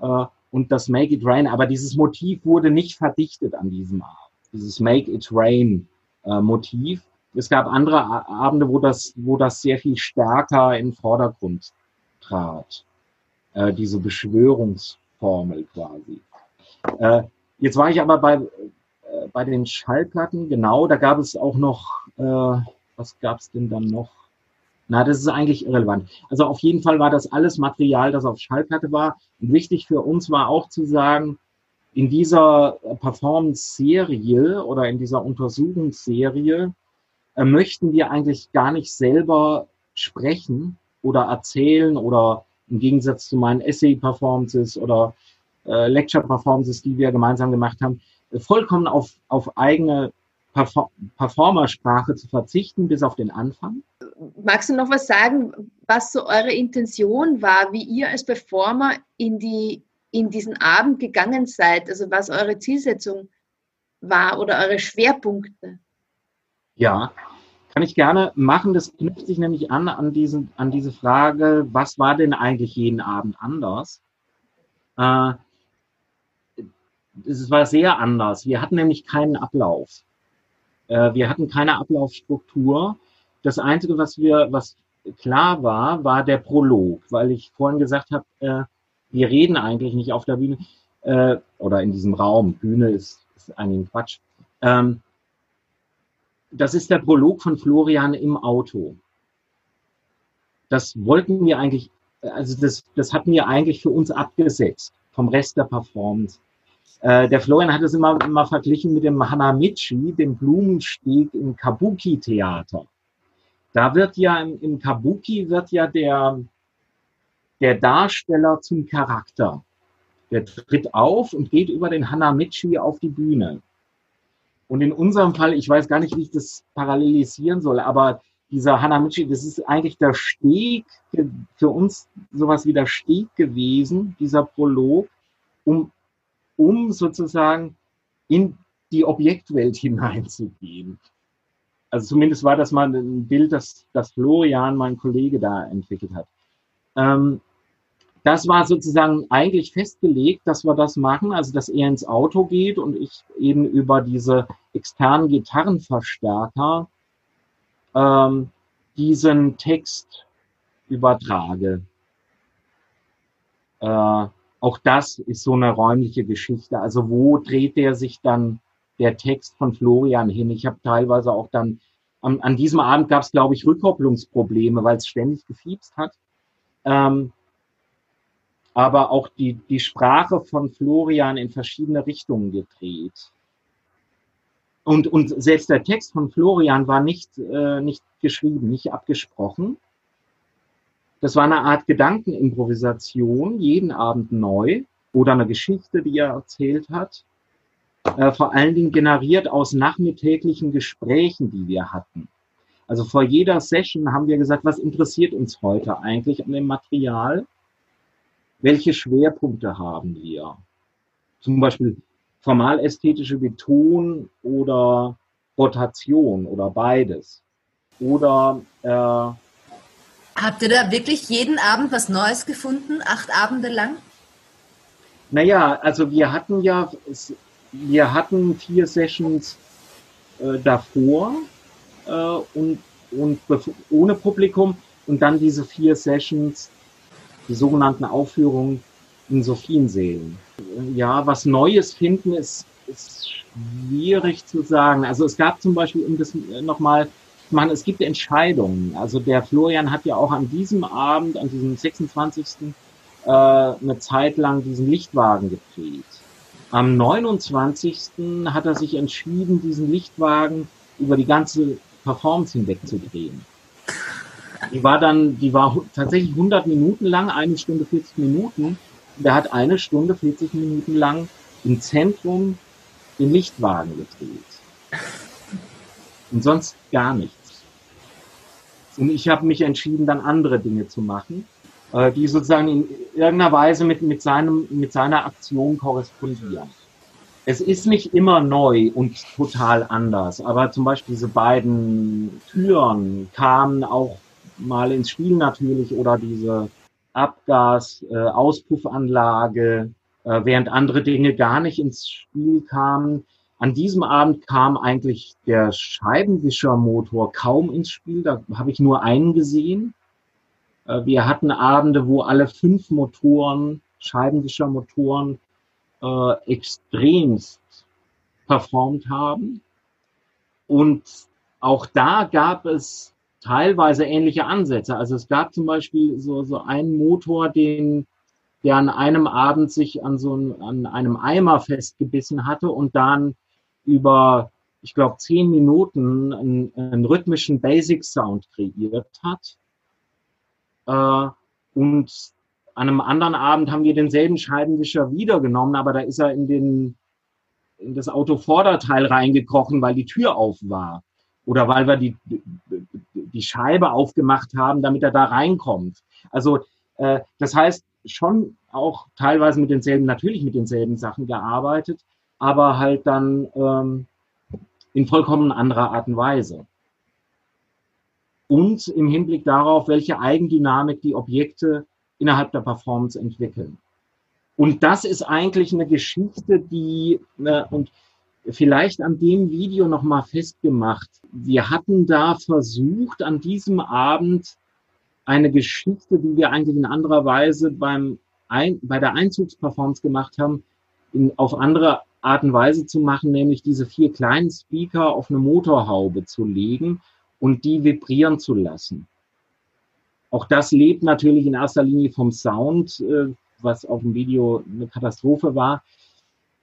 äh, und das Make It Rain. Aber dieses Motiv wurde nicht verdichtet an diesem Abend. Dieses Make It Rain äh, Motiv. Es gab andere Abende, wo das, wo das sehr viel stärker in den Vordergrund trat. Äh, diese Beschwörungs Formel quasi. Äh, jetzt war ich aber bei, äh, bei den Schallplatten, genau, da gab es auch noch, äh, was gab es denn dann noch? Na, das ist eigentlich irrelevant. Also auf jeden Fall war das alles Material, das auf Schallplatte war. Und wichtig für uns war auch zu sagen, in dieser Performance-Serie oder in dieser Untersuchungsserie äh, möchten wir eigentlich gar nicht selber sprechen oder erzählen oder im Gegensatz zu meinen Essay-Performances oder äh, Lecture-Performances, die wir gemeinsam gemacht haben, vollkommen auf, auf eigene Perform Performersprache zu verzichten, bis auf den Anfang. Magst du noch was sagen, was so eure Intention war, wie ihr als Performer in, die, in diesen Abend gegangen seid? Also was eure Zielsetzung war oder eure Schwerpunkte? Ja, kann ich gerne machen. Das knüpft sich nämlich an, an, diesen, an diese Frage, was war denn eigentlich jeden Abend anders? Äh, es war sehr anders. Wir hatten nämlich keinen Ablauf. Äh, wir hatten keine Ablaufstruktur. Das Einzige, was wir, was klar war, war der Prolog, weil ich vorhin gesagt habe, äh, wir reden eigentlich nicht auf der Bühne äh, oder in diesem Raum. Bühne ist, ist eigentlich Quatsch. Ähm, das ist der Prolog von Florian im Auto. Das wollten wir eigentlich, also das, das hatten wir eigentlich für uns abgesetzt vom Rest der Performance. Äh, der Florian hat es immer, immer verglichen mit dem Hanamichi, dem Blumensteg im Kabuki-Theater. Da wird ja im, im Kabuki wird ja der, der Darsteller zum Charakter. Der tritt auf und geht über den Hanamichi auf die Bühne. Und in unserem Fall, ich weiß gar nicht, wie ich das parallelisieren soll, aber dieser Hanamichi, das ist eigentlich der Steg, für uns sowas wie der Steg gewesen, dieser Prolog, um, um sozusagen in die Objektwelt hineinzugehen. Also zumindest war das mal ein Bild, das, das Florian, mein Kollege, da entwickelt hat. Ähm, das war sozusagen eigentlich festgelegt, dass wir das machen, also dass er ins Auto geht und ich eben über diese externen Gitarrenverstärker ähm, diesen Text übertrage. Äh, auch das ist so eine räumliche Geschichte. Also wo dreht der sich dann der Text von Florian hin? Ich habe teilweise auch dann, an, an diesem Abend gab es, glaube ich, Rückkopplungsprobleme, weil es ständig gefiebst hat. Ähm, aber auch die, die Sprache von Florian in verschiedene Richtungen gedreht. Und, und selbst der Text von Florian war nicht, äh, nicht geschrieben, nicht abgesprochen. Das war eine Art Gedankenimprovisation, jeden Abend neu oder eine Geschichte, die er erzählt hat. Äh, vor allen Dingen generiert aus nachmittäglichen Gesprächen, die wir hatten. Also vor jeder Session haben wir gesagt, was interessiert uns heute eigentlich an dem Material? Welche Schwerpunkte haben wir? Zum Beispiel formal-ästhetische Beton oder Rotation oder beides. Oder äh, Habt ihr da wirklich jeden Abend was Neues gefunden, acht Abende lang? Naja, also wir hatten ja, wir hatten vier Sessions äh, davor äh, und, und ohne Publikum und dann diese vier Sessions die sogenannten Aufführungen in Sophiensälen. Ja, was Neues finden ist, ist schwierig zu sagen. Also es gab zum Beispiel, um das nochmal zu machen, es gibt Entscheidungen. Also der Florian hat ja auch an diesem Abend, an diesem 26. Äh, äh, eine Zeit lang diesen Lichtwagen gedreht. Am 29. hat er sich entschieden, diesen Lichtwagen über die ganze Performance hinweg zu drehen. Die war dann, die war tatsächlich 100 Minuten lang, eine Stunde 40 Minuten. Der hat eine Stunde 40 Minuten lang im Zentrum den Lichtwagen gedreht. Und sonst gar nichts. Und ich habe mich entschieden, dann andere Dinge zu machen, äh, die sozusagen in irgendeiner Weise mit, mit, seinem, mit seiner Aktion korrespondieren. Es ist nicht immer neu und total anders, aber zum Beispiel diese beiden Türen kamen auch mal ins Spiel natürlich oder diese Abgas-Auspuffanlage, äh, äh, während andere Dinge gar nicht ins Spiel kamen. An diesem Abend kam eigentlich der Scheibenwischermotor kaum ins Spiel. Da habe ich nur einen gesehen. Äh, wir hatten Abende, wo alle fünf Motoren, Scheibenwischermotoren, äh, extremst performt haben. Und auch da gab es teilweise ähnliche Ansätze. Also es gab zum Beispiel so, so einen Motor, den, der an einem Abend sich an so ein, an einem Eimer festgebissen hatte und dann über, ich glaube, zehn Minuten einen, einen rhythmischen Basic Sound kreiert hat. Äh, und an einem anderen Abend haben wir denselben Scheibenwischer wiedergenommen, aber da ist er in, den, in das Autovorderteil reingekrochen, weil die Tür auf war. Oder weil wir die, die Scheibe aufgemacht haben, damit er da reinkommt. Also äh, das heißt, schon auch teilweise mit denselben, natürlich mit denselben Sachen gearbeitet, aber halt dann ähm, in vollkommen anderer Art und Weise. Und im Hinblick darauf, welche Eigendynamik die Objekte innerhalb der Performance entwickeln. Und das ist eigentlich eine Geschichte, die, äh, und vielleicht an dem Video nochmal festgemacht, wir hatten da versucht, an diesem Abend eine Geschichte, die wir eigentlich in anderer Weise beim Ein bei der Einzugsperformance gemacht haben, in, auf andere Art und Weise zu machen, nämlich diese vier kleinen Speaker auf eine Motorhaube zu legen und die vibrieren zu lassen. Auch das lebt natürlich in erster Linie vom Sound, äh, was auf dem Video eine Katastrophe war.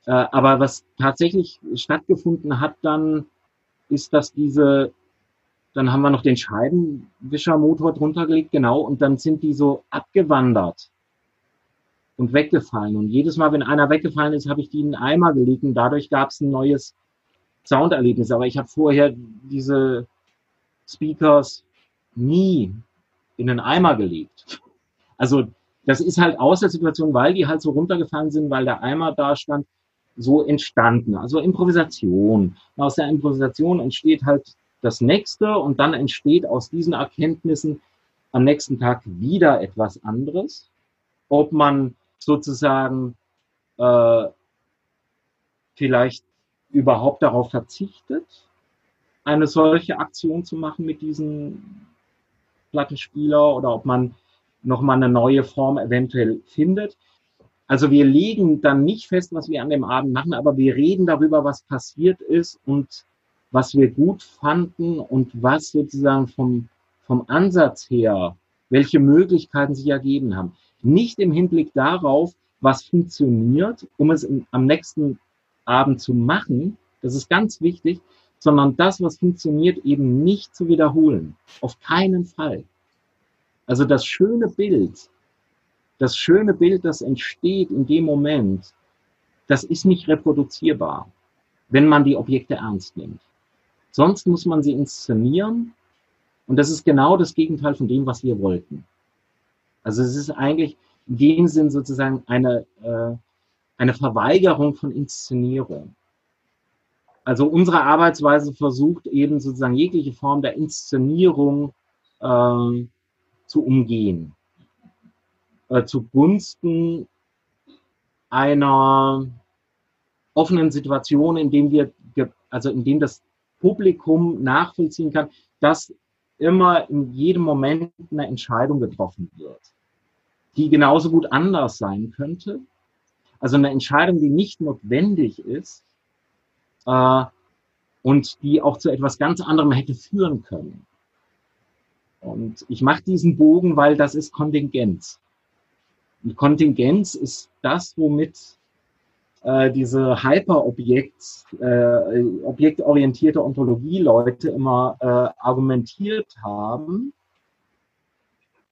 Äh, aber was tatsächlich stattgefunden hat dann, ist, dass diese, dann haben wir noch den Scheibenwischermotor drunter gelegt, genau, und dann sind die so abgewandert und weggefallen. Und jedes Mal, wenn einer weggefallen ist, habe ich die in einen Eimer gelegt und dadurch gab es ein neues Sounderlebnis. Aber ich habe vorher diese Speakers nie in einen Eimer gelegt. Also das ist halt aus der Situation, weil die halt so runtergefallen sind, weil der Eimer da stand, so entstanden. Also Improvisation. Aus der Improvisation entsteht halt das Nächste und dann entsteht aus diesen Erkenntnissen am nächsten Tag wieder etwas anderes. Ob man sozusagen äh, vielleicht überhaupt darauf verzichtet, eine solche Aktion zu machen mit diesem Plattenspieler oder ob man nochmal eine neue Form eventuell findet. Also wir legen dann nicht fest, was wir an dem Abend machen, aber wir reden darüber, was passiert ist und was wir gut fanden und was sozusagen vom, vom Ansatz her, welche Möglichkeiten sich ergeben haben nicht im Hinblick darauf, was funktioniert, um es am nächsten Abend zu machen, das ist ganz wichtig, sondern das, was funktioniert, eben nicht zu wiederholen. Auf keinen Fall. Also das schöne Bild, das schöne Bild, das entsteht in dem Moment, das ist nicht reproduzierbar, wenn man die Objekte ernst nimmt. Sonst muss man sie inszenieren und das ist genau das Gegenteil von dem, was wir wollten. Also es ist eigentlich in dem Sinn sozusagen eine, äh, eine Verweigerung von Inszenierung. Also unsere Arbeitsweise versucht eben sozusagen jegliche Form der Inszenierung äh, zu umgehen. Äh, zugunsten einer offenen Situation, in dem wir, also in dem das Publikum nachvollziehen kann, dass immer in jedem Moment eine Entscheidung getroffen wird die genauso gut anders sein könnte. Also eine Entscheidung, die nicht notwendig ist äh, und die auch zu etwas ganz anderem hätte führen können. Und ich mache diesen Bogen, weil das ist Kontingenz. Und Kontingenz ist das, womit äh, diese Hyperobjekt, äh, objektorientierte Ontologie-Leute immer äh, argumentiert haben.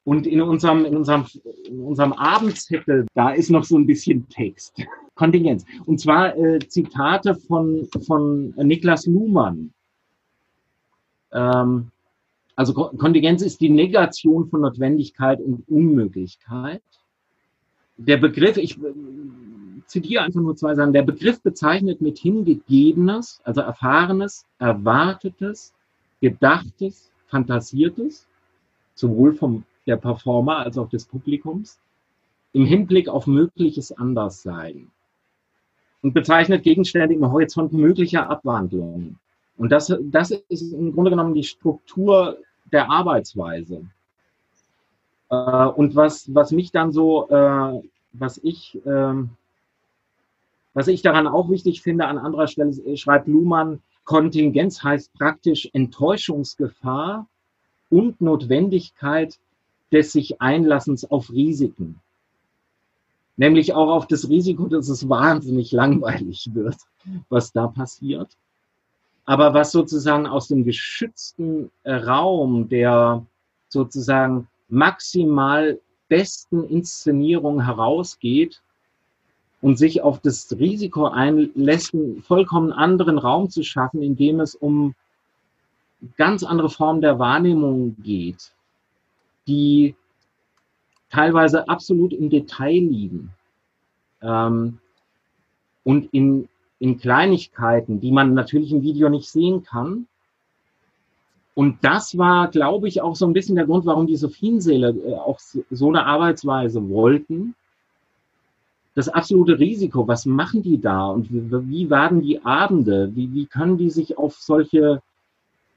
Und in unserem, in, unserem, in unserem Abendzettel, da ist noch so ein bisschen Text. Kontingenz. Und zwar äh, Zitate von, von Niklas Luhmann. Ähm, also Kontingenz ist die Negation von Notwendigkeit und Unmöglichkeit. Der Begriff, ich äh, zitiere einfach nur zwei Sachen, der Begriff bezeichnet mithin Gegebenes, also Erfahrenes, Erwartetes, Gedachtes, Fantasiertes, sowohl vom der Performer als auch des Publikums, im Hinblick auf mögliches Anderssein und bezeichnet Gegenstände im Horizont möglicher Abwandlungen. Und das, das ist im Grunde genommen die Struktur der Arbeitsweise. Äh, und was, was mich dann so, äh, was ich, äh, was ich daran auch wichtig finde, an anderer Stelle schreibt Luhmann, Kontingenz heißt praktisch Enttäuschungsgefahr und Notwendigkeit des sich Einlassens auf Risiken. Nämlich auch auf das Risiko, dass es wahnsinnig langweilig wird, was da passiert. Aber was sozusagen aus dem geschützten Raum der sozusagen maximal besten Inszenierung herausgeht und sich auf das Risiko einlässt, einen vollkommen anderen Raum zu schaffen, in dem es um ganz andere Formen der Wahrnehmung geht, die teilweise absolut im Detail liegen ähm, und in, in Kleinigkeiten, die man natürlich im Video nicht sehen kann. Und das war, glaube ich, auch so ein bisschen der Grund, warum die Sophienseele äh, auch so eine Arbeitsweise wollten. Das absolute Risiko, was machen die da und wie, werden die Abende, wie, wie können die sich auf solche,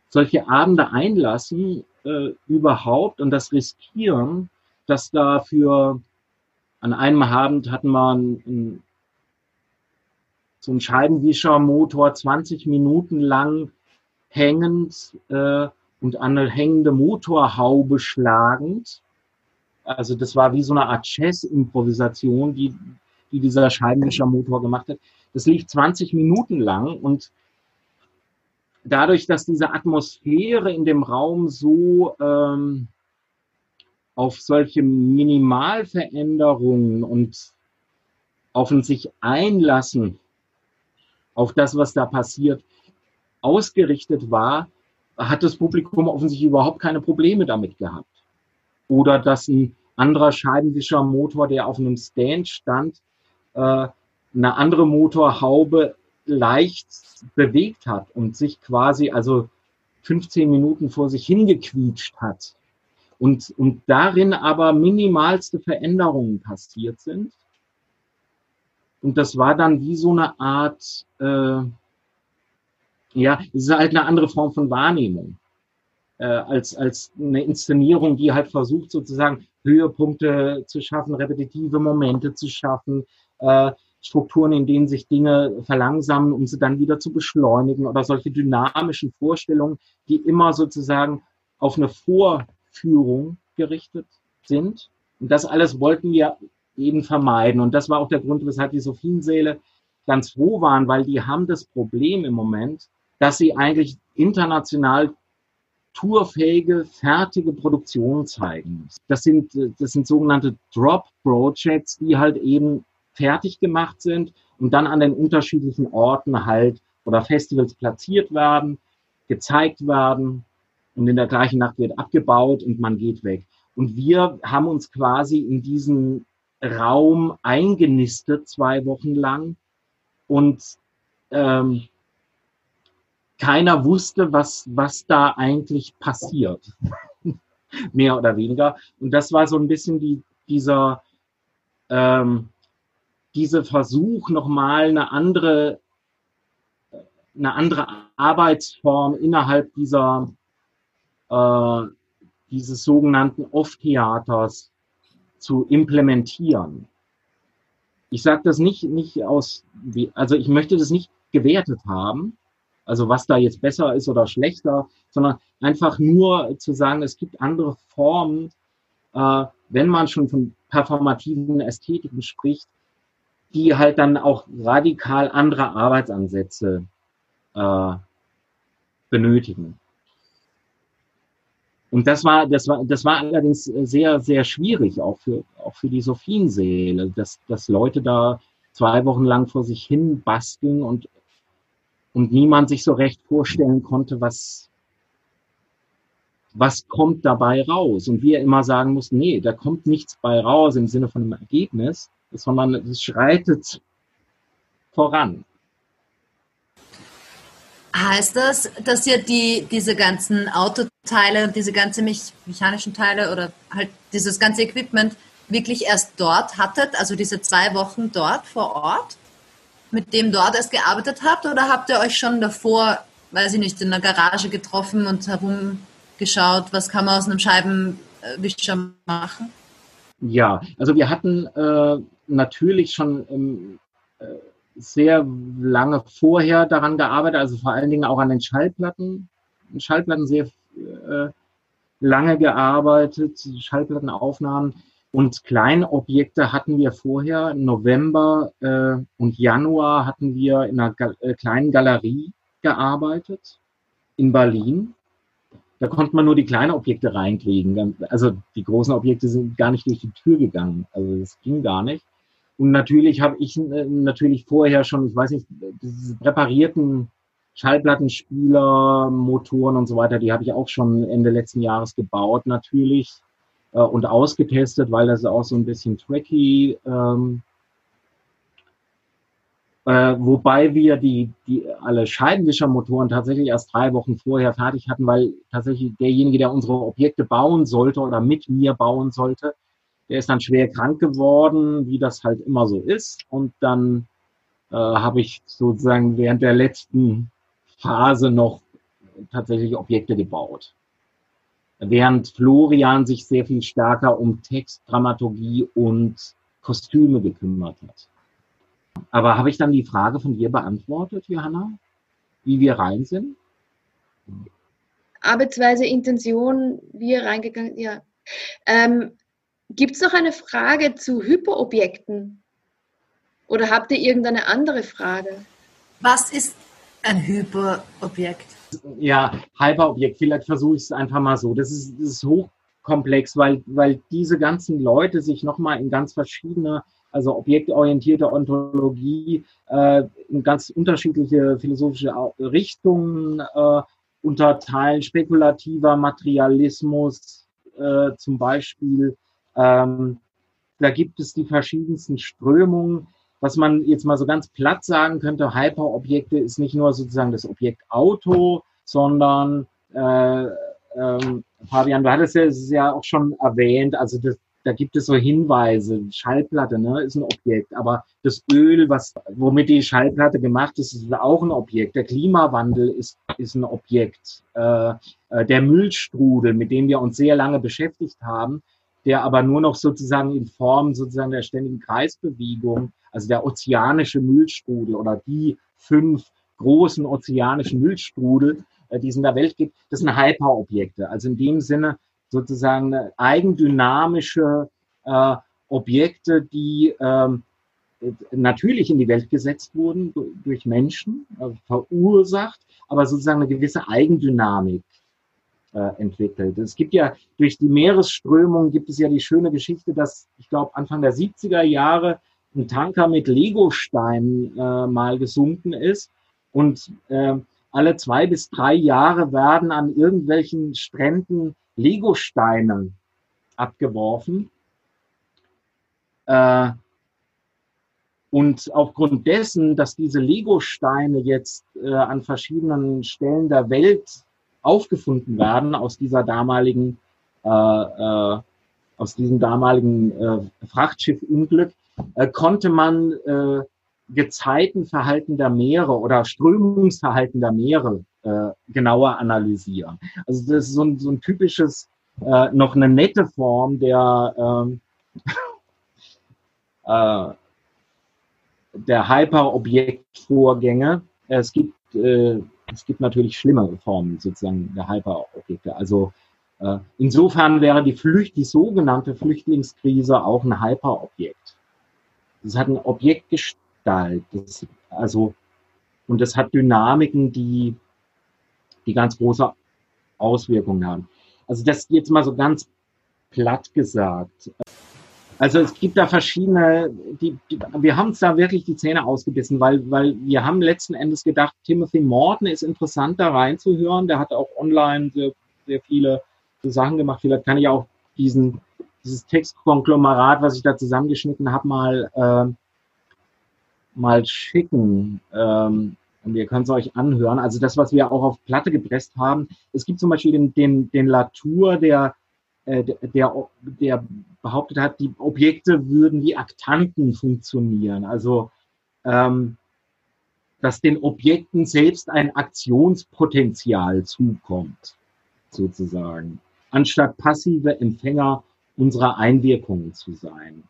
solche Abende einlassen äh, überhaupt und das riskieren, dass da für an einem Abend hatten wir einen, einen, so einen Scheibenwischermotor 20 Minuten lang hängend äh, und eine hängende Motorhaube schlagend. Also das war wie so eine Art Chess-Improvisation, die, die dieser Scheibenwischermotor gemacht hat. Das lief 20 Minuten lang und dadurch, dass diese Atmosphäre in dem Raum so ähm, auf solche Minimalveränderungen und auf ein sich einlassen, auf das, was da passiert, ausgerichtet war, hat das Publikum offensichtlich überhaupt keine Probleme damit gehabt. Oder dass ein anderer Scheibenwischermotor, der auf einem Stand stand, äh, eine andere Motorhaube leicht bewegt hat und sich quasi also 15 Minuten vor sich hingequietscht hat und, und darin aber minimalste Veränderungen passiert sind. Und das war dann wie so eine Art, äh, ja, es ist halt eine andere Form von Wahrnehmung. Äh, als, als eine Inszenierung, die halt versucht, sozusagen Höhepunkte zu schaffen, repetitive Momente zu schaffen, äh, Strukturen, in denen sich Dinge verlangsamen, um sie dann wieder zu beschleunigen oder solche dynamischen Vorstellungen, die immer sozusagen auf eine Vor Führung gerichtet sind. Und das alles wollten wir eben vermeiden. Und das war auch der Grund, weshalb die Sophienseele ganz froh waren, weil die haben das Problem im Moment, dass sie eigentlich international tourfähige, fertige Produktionen zeigen. Das sind, das sind sogenannte Drop Projects, die halt eben fertig gemacht sind und dann an den unterschiedlichen Orten halt oder Festivals platziert werden, gezeigt werden und in der gleichen Nacht wird abgebaut und man geht weg. Und wir haben uns quasi in diesen Raum eingenistet zwei Wochen lang und ähm, keiner wusste, was, was da eigentlich passiert. Mehr oder weniger. Und das war so ein bisschen die, dieser, ähm, dieser Versuch, nochmal eine andere, eine andere Arbeitsform innerhalb dieser äh, dieses sogenannten Off-Theaters zu implementieren. Ich sage das nicht, nicht aus, also ich möchte das nicht gewertet haben, also was da jetzt besser ist oder schlechter, sondern einfach nur zu sagen, es gibt andere Formen, äh, wenn man schon von performativen Ästhetiken spricht, die halt dann auch radikal andere Arbeitsansätze äh, benötigen. Und das war, das war, das war allerdings sehr, sehr schwierig auch für, auch für die Sophienseele, dass, dass Leute da zwei Wochen lang vor sich hin basteln und, und niemand sich so recht vorstellen konnte, was, was kommt dabei raus. Und wir immer sagen mussten, nee, da kommt nichts bei raus im Sinne von einem Ergebnis, sondern es schreitet voran. Heißt das, dass ihr die, diese ganzen Autoteile und diese ganzen mechanischen Teile oder halt dieses ganze Equipment wirklich erst dort hattet, also diese zwei Wochen dort vor Ort, mit dem dort erst gearbeitet habt oder habt ihr euch schon davor, weiß ich nicht, in der Garage getroffen und herumgeschaut, was kann man aus einem Scheibenwischer machen? Ja, also wir hatten äh, natürlich schon ähm, äh, sehr lange vorher daran gearbeitet, also vor allen Dingen auch an den Schallplatten. Schallplatten sehr äh, lange gearbeitet, Schallplattenaufnahmen. Und Kleinobjekte hatten wir vorher. November äh, und Januar hatten wir in einer Ga äh, kleinen Galerie gearbeitet in Berlin. Da konnte man nur die kleinen Objekte reinkriegen. Also die großen Objekte sind gar nicht durch die Tür gegangen. Also das ging gar nicht. Und natürlich habe ich äh, natürlich vorher schon, ich weiß nicht, diese präparierten Schallplattenspieler, Motoren und so weiter, die habe ich auch schon Ende letzten Jahres gebaut natürlich äh, und ausgetestet, weil das auch so ein bisschen tricky. Ähm, äh, wobei wir die, die alle Scheibenwischermotoren tatsächlich erst drei Wochen vorher fertig hatten, weil tatsächlich derjenige, der unsere Objekte bauen sollte oder mit mir bauen sollte, der ist dann schwer krank geworden, wie das halt immer so ist. Und dann äh, habe ich sozusagen während der letzten Phase noch tatsächlich Objekte gebaut. Während Florian sich sehr viel stärker um Text, Dramaturgie und Kostüme gekümmert hat. Aber habe ich dann die Frage von dir beantwortet, Johanna? Wie wir rein sind? Arbeitsweise, Intention, wie ihr reingegangen, ja. Ähm, Gibt es noch eine Frage zu Hyperobjekten? Oder habt ihr irgendeine andere Frage? Was ist ein Hyperobjekt? Ja, Hyperobjekt, vielleicht versuche ich es einfach mal so. Das ist, das ist hochkomplex, weil, weil diese ganzen Leute sich nochmal in ganz verschiedene, also objektorientierte Ontologie, äh, in ganz unterschiedliche philosophische Richtungen äh, unterteilen. Spekulativer Materialismus äh, zum Beispiel, ähm, da gibt es die verschiedensten Strömungen. Was man jetzt mal so ganz platt sagen könnte, Hyperobjekte ist nicht nur sozusagen das Objekt Auto, sondern äh, ähm, Fabian, du hattest ja, es ja auch schon erwähnt, also das, da gibt es so Hinweise, Schallplatte ne, ist ein Objekt, aber das Öl, was, womit die Schallplatte gemacht ist, ist auch ein Objekt. Der Klimawandel ist, ist ein Objekt. Äh, äh, der Müllstrudel, mit dem wir uns sehr lange beschäftigt haben, der aber nur noch sozusagen in Form sozusagen der ständigen Kreisbewegung, also der ozeanische Müllstrudel oder die fünf großen ozeanischen Müllstrudel, äh, die es in der Welt gibt, das sind Hyperobjekte. Also in dem Sinne sozusagen eigendynamische äh, Objekte, die ähm, natürlich in die Welt gesetzt wurden durch Menschen, äh, verursacht, aber sozusagen eine gewisse Eigendynamik entwickelt. Es gibt ja durch die Meeresströmung gibt es ja die schöne Geschichte, dass ich glaube Anfang der 70er Jahre ein Tanker mit Legosteinen äh, mal gesunken ist und äh, alle zwei bis drei Jahre werden an irgendwelchen Stränden Legosteine abgeworfen. Äh, und aufgrund dessen, dass diese Legosteine jetzt äh, an verschiedenen Stellen der Welt aufgefunden werden aus dieser damaligen, äh, äh, aus diesem damaligen äh, Frachtsschiffunglück, äh, konnte man äh, Gezeitenverhalten der Meere oder Strömungsverhalten der Meere äh, genauer analysieren. Also das ist so ein, so ein typisches, noch eine nette Form der, ähm, äh, der Hyperobjektvorgänge. Es gibt äh, es gibt natürlich schlimmere Formen sozusagen der Hyperobjekte. Also Äh, insofern wäre die Flücht, die sogenannte Flüchtlingskrise auch ein Hyperobjekt. Das hat eine Objektgestalt, das, also, und das hat Dynamiken, die, die ganz große Auswirkungen haben. Also das jetzt mal so ganz platt gesagt. Also es gibt da verschiedene, die, die, wir haben uns da wirklich die Zähne ausgebissen, weil, weil wir haben letzten Endes gedacht, Timothy Morton ist interessant da reinzuhören. Der hat auch online sehr, sehr viele Sachen gemacht. Vielleicht kann ich auch diesen, dieses Textkonglomerat, was ich da zusammengeschnitten habe, mal, äh, mal schicken. Ähm, und ihr könnt es euch anhören. Also das, was wir auch auf Platte gepresst haben. Es gibt zum Beispiel den, den, den Latour, der der, der behauptet hat, die Objekte würden wie Aktanten funktionieren. Also ähm, dass den Objekten selbst ein Aktionspotenzial zukommt, sozusagen, anstatt passive Empfänger unserer Einwirkungen zu sein.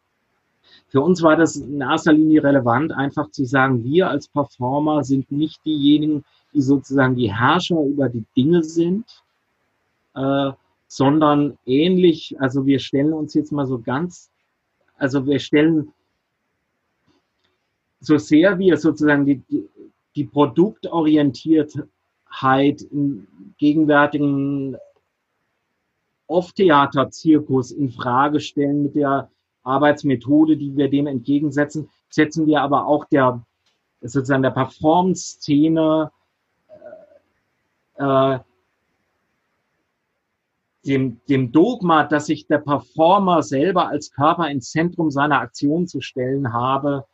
Für uns war das in erster Linie relevant, einfach zu sagen, wir als Performer sind nicht diejenigen, die sozusagen die Herrscher über die Dinge sind, äh, sondern ähnlich, also wir stellen uns jetzt mal so ganz, also wir stellen, so sehr wir sozusagen die, die, Produktorientiertheit im gegenwärtigen Off-Theater-Zirkus in Frage stellen mit der Arbeitsmethode, die wir dem entgegensetzen, setzen wir aber auch der sozusagen der Performance-Szene äh, dem, dem Dogma, dass sich der Performer selber als Körper ins Zentrum seiner Aktion zu stellen habe,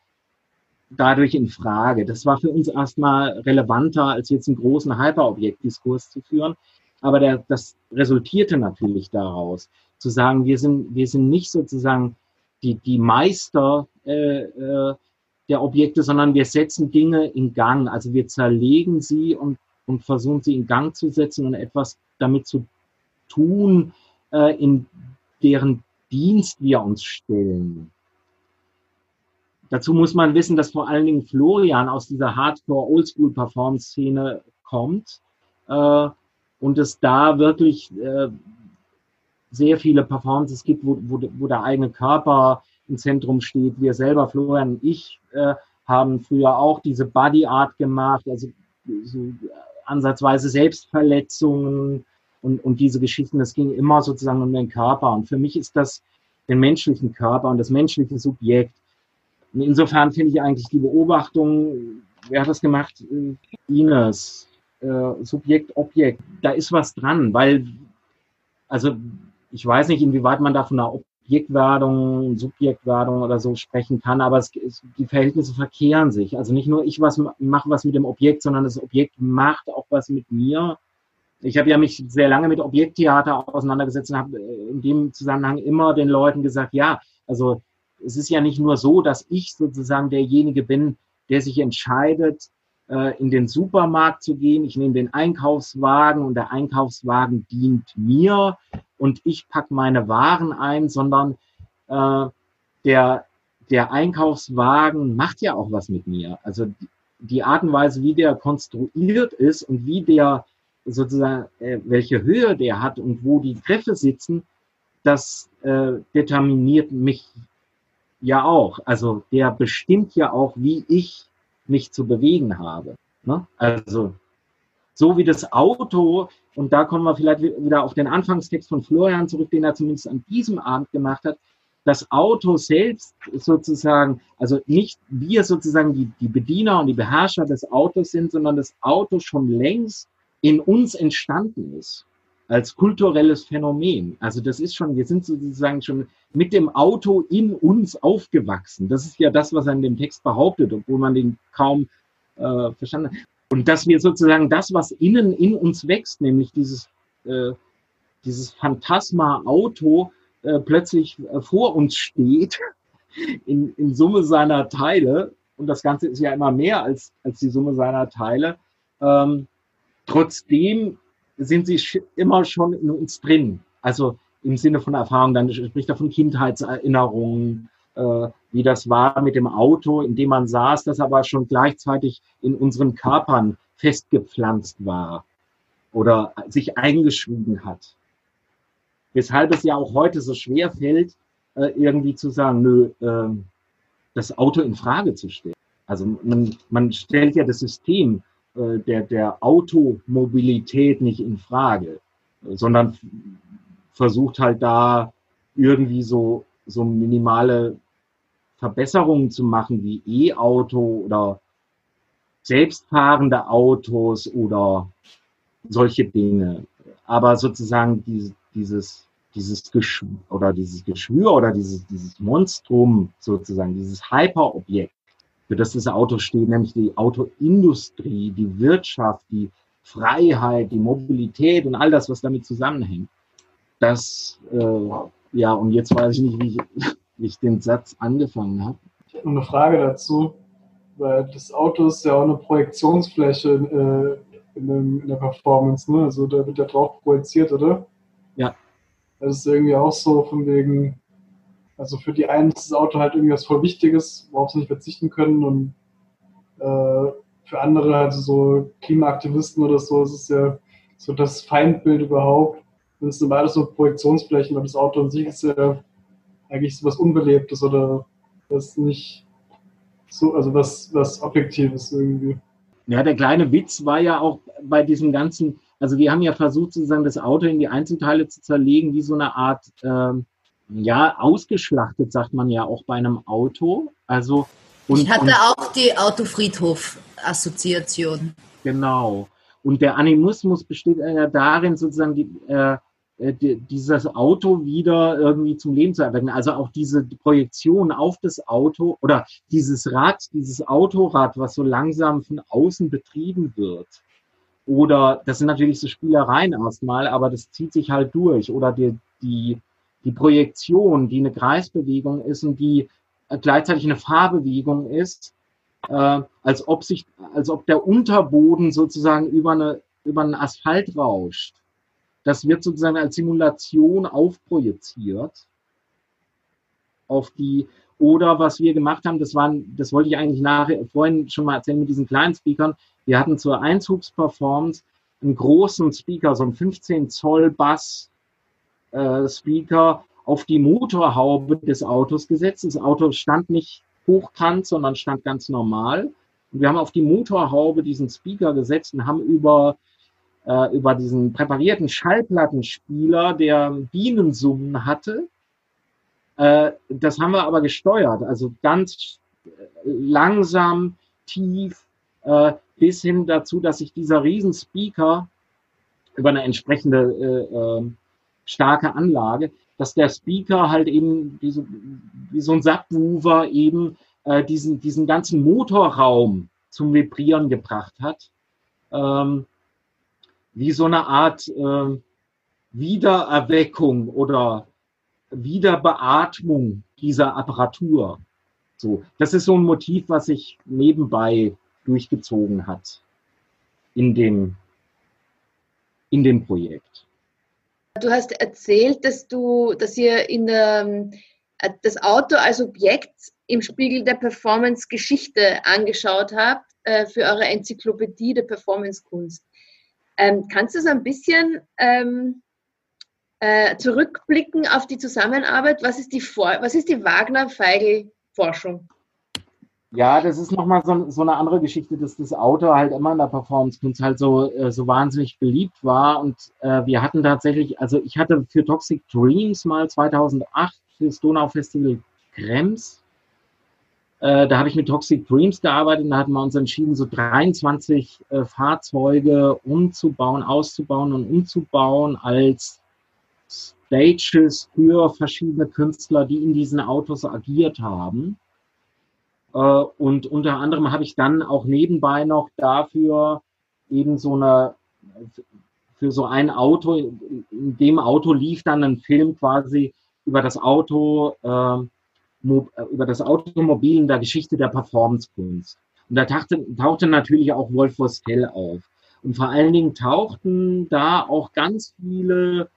dadurch in Frage. Das war für uns erstmal relevanter, als jetzt einen großen Hyperobjektdiskurs zu führen. Aber der, das resultierte natürlich daraus, zu sagen, wir sind, wir sind nicht sozusagen die, die Meister äh, äh, der Objekte, sondern wir setzen Dinge in Gang. Also wir zerlegen sie und, und versuchen sie in Gang zu setzen und etwas damit zu tun, äh, in deren Dienst wir uns stellen. Dazu muss man wissen, dass vor allen Dingen Florian aus dieser Hardcore-Oldschool-Performance-Szene kommt äh, und es da wirklich äh, sehr viele Performances gibt, wo, wo, wo, der eigene Körper im Zentrum steht. Wir selber, Florian und ich, äh, haben früher auch diese Body Art gemacht, also so ansatzweise Selbstverletzungen, und, und diese Geschichten, das ging immer sozusagen um den Körper. Und für mich ist das den menschlichen Körper und das menschliche Subjekt. Und insofern finde ich eigentlich die Beobachtung, wer hat das gemacht? Ines, äh, Subjekt, Objekt. Da ist was dran, weil, also ich weiß nicht, inwieweit man da von einer Objektwerdung, Subjektwerdung oder so sprechen kann, aber es, es, die Verhältnisse verkehren sich. Also nicht nur ich was mache was mit dem Objekt, sondern das Objekt macht auch was mit mir ich habe ja mich sehr lange mit Objekttheater auseinandergesetzt und habe äh, in dem Zusammenhang immer den Leuten gesagt, ja, also es ist ja nicht nur so, dass ich sozusagen derjenige bin, der sich entscheidet, äh, in den Supermarkt zu gehen. Ich nehme den Einkaufswagen und der Einkaufswagen dient mir und ich packe meine Waren ein, sondern äh, der, der Einkaufswagen macht ja auch was mit mir. Also die Art und Weise, wie der konstruiert ist und wie der sozusagen, äh, welche Höhe der hat und wo die Kräfte sitzen, das äh, determiniert mich ja auch. Also der bestimmt ja auch, wie ich mich zu bewegen habe. Ne? Also so wie das Auto, und da kommen wir vielleicht wieder auf den Anfangstext von Florian zurück, den er zumindest an diesem Abend gemacht hat, das Auto selbst sozusagen, also nicht wir sozusagen die, die Bediener und die Beherrscher des Autos sind, sondern das Auto schon längst in uns entstanden ist als kulturelles Phänomen. Also das ist schon, wir sind sozusagen schon mit dem Auto in uns aufgewachsen. Das ist ja das, was er in dem Text behauptet, obwohl man den kaum äh, verstanden hat. Und dass wir sozusagen das, was innen in uns wächst, nämlich dieses, äh, dieses Phantasma Auto, äh, plötzlich äh, vor uns steht, in, in Summe seiner Teile, und das Ganze ist ja immer mehr als, als die Summe seiner Teile, ähm, Trotzdem sind sie immer schon in uns drin. Also im Sinne von Erfahrung, dann spricht er von Kindheitserinnerungen, äh, wie das war mit dem Auto, in dem man saß, das aber schon gleichzeitig in unseren Körpern festgepflanzt war oder sich eingeschrieben hat. Weshalb es ja auch heute so schwer fällt, äh, irgendwie zu sagen, nö, äh, das Auto in Frage zu stellen. Also man, man stellt ja das System äh, der, der Automobilität nicht in Frage, sondern versucht halt da irgendwie so, so minimale Verbesserungen zu machen wie E-Auto oder selbstfahrende Autos oder solche Dinge. Aber sozusagen dieses, dieses, dieses Geschwür oder dieses Geschwür oder dieses, dieses Monstrum sozusagen, dieses Hyperobjekt, für das das Auto steht, nämlich die Autoindustrie, die Wirtschaft, die Freiheit, die Mobilität und all das, was damit zusammenhängt. Das, äh, ja, und jetzt weiß ich nicht, wie ich, wie ich den Satz angefangen habe. Ich habe noch eine Frage dazu, weil das Auto ist ja auch eine Projektionsfläche äh, in, dem, in, der Performance, ne? Also da wird ja drauf projiziert, oder? Ja. Das ist irgendwie auch so von wegen, also für die einen ist das Auto halt irgendwas voll Wichtiges, worauf sie nicht verzichten können und äh, für andere, also so Klimaaktivisten oder so, ist es ja so das Feindbild überhaupt. Und es sind beides so Projektionsflächen, weil das Auto an sich ist ja eigentlich so was Unbelebtes oder was nicht so, also was, was Objektives irgendwie. Ja, der kleine Witz war ja auch bei diesem ganzen, also wir haben ja versucht, sozusagen das Auto in die Einzelteile zu zerlegen, wie so eine Art, ähm, ja, ausgeschlachtet, sagt man ja auch bei einem Auto. Also, und, ich hatte und, auch die Autofriedhof-Assoziation. Genau. Und der Animismus besteht ja darin, sozusagen die, äh, äh, dieses Auto wieder irgendwie zum Leben zu erwecken. Also auch diese Projektion auf das Auto oder dieses Rad, dieses Autorad, was so langsam von außen betrieben wird. Oder das sind natürlich so Spielereien erstmal, aber das zieht sich halt durch. Oder die, die, die Projektion, die eine Kreisbewegung ist und die gleichzeitig eine Fahrbewegung ist, äh, als ob sich, als ob der Unterboden sozusagen über eine über einen Asphalt rauscht. Das wird sozusagen als Simulation aufprojiziert auf die, oder was wir gemacht haben, das waren, das wollte ich eigentlich nachher, vorhin schon mal erzählen mit diesen kleinen Speakern. Wir hatten zur Einzugsperformance einen großen Speaker, so einen 15 Zoll Bass äh, Speaker auf die Motorhaube des Autos gesetzt. Das Auto stand nicht hochkant, sondern stand ganz normal. Und wir haben auf die Motorhaube diesen Speaker gesetzt und haben über äh, über diesen präparierten Schallplattenspieler, der Bienensummen hatte. Äh, das haben wir aber gesteuert, also ganz äh, langsam, tief, äh, bis hin dazu, dass sich dieser Riesenspeaker über eine entsprechende äh, äh, starke Anlage, dass der Speaker halt eben wie so, wie so ein Subwoofer eben äh, diesen, diesen ganzen Motorraum zum Vibrieren gebracht hat. Ähm, wie so eine Art äh, Wiedererweckung oder Wiederbeatmung dieser Apparatur. So, das ist so ein Motiv, was sich nebenbei durchgezogen hat in dem, in dem Projekt. Du hast erzählt, dass du, dass ihr in der, äh, das Auto als Objekt im Spiegel der Performance-Geschichte angeschaut habt äh, für eure Enzyklopädie der Performance-Kunst. Ähm, kannst du so ein bisschen ähm, äh, zurückblicken auf die Zusammenarbeit? Was ist die, was ist die Wagner-Feigl-Forschung? Ja, das ist nochmal so, so eine andere Geschichte, dass das Auto halt immer in der Performance-Kunst halt so, äh, so wahnsinnig beliebt war. Und äh, wir hatten tatsächlich, also ich hatte für Toxic Dreams mal 2008 fürs Donau Festival Krems äh, da habe ich mit Toxic Dreams gearbeitet und da hatten wir uns entschieden, so 23 äh, Fahrzeuge umzubauen, auszubauen und umzubauen als Stages für verschiedene Künstler, die in diesen Autos agiert haben. Äh, und unter anderem habe ich dann auch nebenbei noch dafür eben so eine, für so ein Auto, in dem Auto lief dann ein Film quasi über das Auto, äh, äh, über das Automobil in der Geschichte der Performancekunst. Und da tauchte, tauchte natürlich auch Wolf Vostell auf. Und vor allen Dingen tauchten da auch ganz viele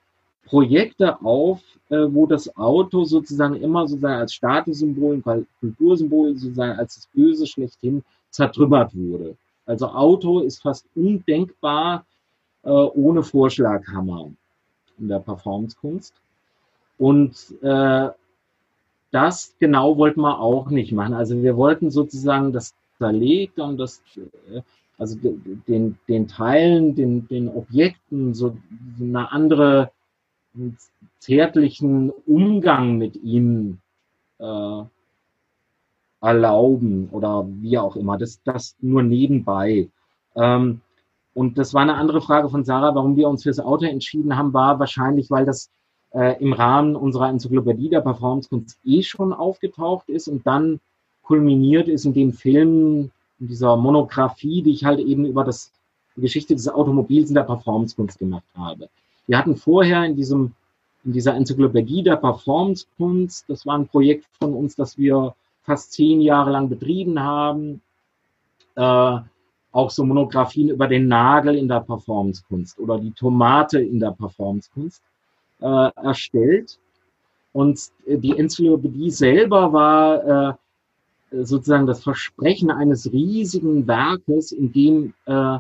Projekte auf, äh, wo das Auto sozusagen immer sozusagen als Statussymbol, Kultursymbol sozusagen als das Böse schlechthin zertrümmert wurde. Also Auto ist fast undenkbar äh, ohne Vorschlaghammer in der Performancekunst. Und äh, das genau wollten wir auch nicht machen. Also wir wollten sozusagen das zerlegt und das, äh, also den, den Teilen, den, den Objekten so eine andere zärtlichen Umgang mit ihm äh, erlauben oder wie auch immer. Das, das nur nebenbei. Ähm, und das war eine andere Frage von Sarah, warum wir uns fürs Auto entschieden haben, war wahrscheinlich, weil das äh, im Rahmen unserer Enzyklopädie der Performance-Kunst eh schon aufgetaucht ist und dann kulminiert ist in dem Film, in dieser Monographie, die ich halt eben über das, die Geschichte des Automobils in der Performance-Kunst gemacht habe. Wir hatten vorher in diesem in dieser Enzyklopädie der Performance-Kunst, das war ein Projekt von uns, das wir fast zehn Jahre lang betrieben haben, äh, auch so Monographien über den Nagel in der Performance-Kunst oder die Tomate in der Performance-Kunst äh, erstellt. Und die Enzyklopädie selber war äh, sozusagen das Versprechen eines riesigen Werkes, in dem äh,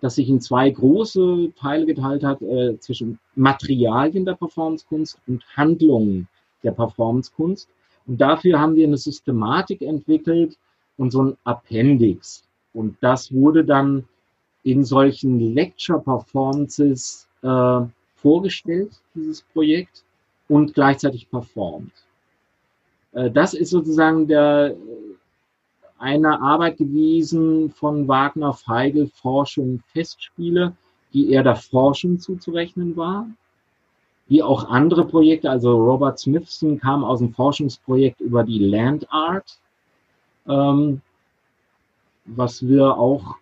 das sich in zwei große Teile geteilt hat, äh, zwischen Materialien der Performancekunst und Handlungen der Performancekunst. Und dafür haben wir eine Systematik entwickelt und so ein Appendix. Und das wurde dann in solchen Lecture-Performances äh, vorgestellt, dieses Projekt, und gleichzeitig performt. Äh, das ist sozusagen der, eine Arbeit gewesen von Wagner Feigl, Forschung, Festspiele, die eher der Forschung zuzurechnen war. Wie auch andere Projekte, also Robert Smithson kam aus dem Forschungsprojekt über die Land Art, ähm, was wir auch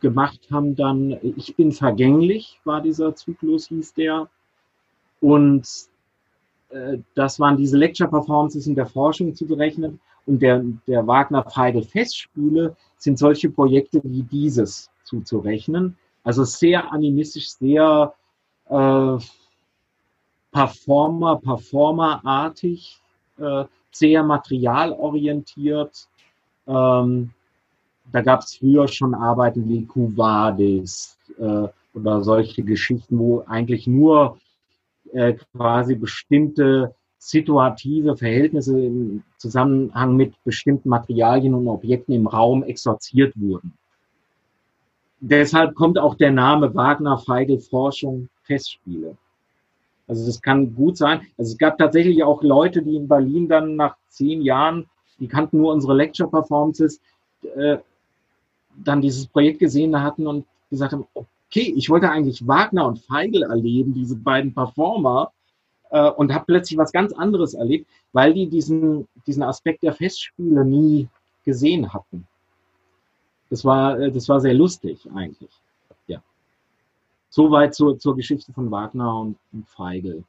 gemacht haben dann, ich bin vergänglich, war dieser Zyklus, hieß der. Und äh, das waren diese Lecture-Performances in der Forschung zu berechnen. Und der, der Wagner-Feigl-Festspiele sind solche Projekte wie dieses zuzurechnen. Also sehr animistisch, sehr äh, Performer, Performer-artig, äh, sehr materialorientiert. Ähm, da gab es früher schon Arbeiten wie Cuvades äh, oder solche Geschichten, wo eigentlich nur äh, quasi bestimmte situative Verhältnisse im Zusammenhang mit bestimmten Materialien und Objekten im Raum exorziert wurden. Deshalb kommt auch der Name Wagner Feigl Forschung Festspiele. Also das kann gut sein. Also es gab tatsächlich auch Leute, die in Berlin dann nach zehn Jahren, die kannten nur unsere Lecture-Performances, äh, dann dieses Projekt gesehen hatten und gesagt haben, okay, ich wollte eigentlich Wagner und Feigl erleben, diese beiden Performer, äh, und habe plötzlich was ganz anderes erlebt, weil die diesen, diesen Aspekt der Festspiele nie gesehen hatten. Das war, äh, das war sehr lustig eigentlich. Ja. Soweit zur, zur Geschichte von Wagner und, und Feigl.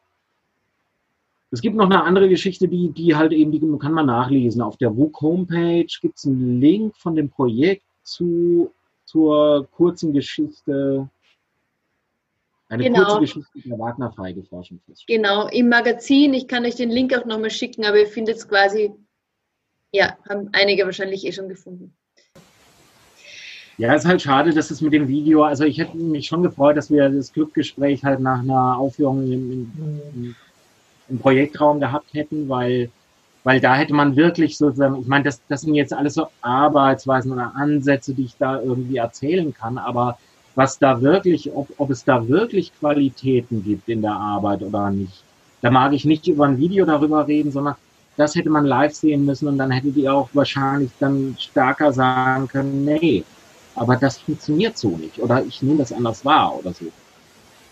Es gibt noch eine andere Geschichte, die, die halt eben, die kann man nachlesen. Auf der WUK Homepage gibt es einen Link von dem Projekt zu, zur kurzen Geschichte eine genau. kurze Geschichte der Wagner-Feige Forschung Genau, im Magazin. Ich kann euch den Link auch nochmal schicken, aber ihr findet es quasi, ja, haben einige wahrscheinlich eh schon gefunden. Ja, ist halt schade, dass es mit dem Video, also ich hätte mich schon gefreut, dass wir das Clubgespräch halt nach einer Aufführung im, im, im Projektraum gehabt hätten, weil, weil da hätte man wirklich sozusagen, ich meine, das, das sind jetzt alles so Arbeitsweisen oder Ansätze, die ich da irgendwie erzählen kann, aber was da wirklich, ob, ob es da wirklich Qualitäten gibt in der Arbeit oder nicht. Da mag ich nicht über ein Video darüber reden, sondern das hätte man live sehen müssen und dann hättet ihr auch wahrscheinlich dann stärker sagen können, nee, aber das funktioniert so nicht oder ich nehme das anders wahr oder so.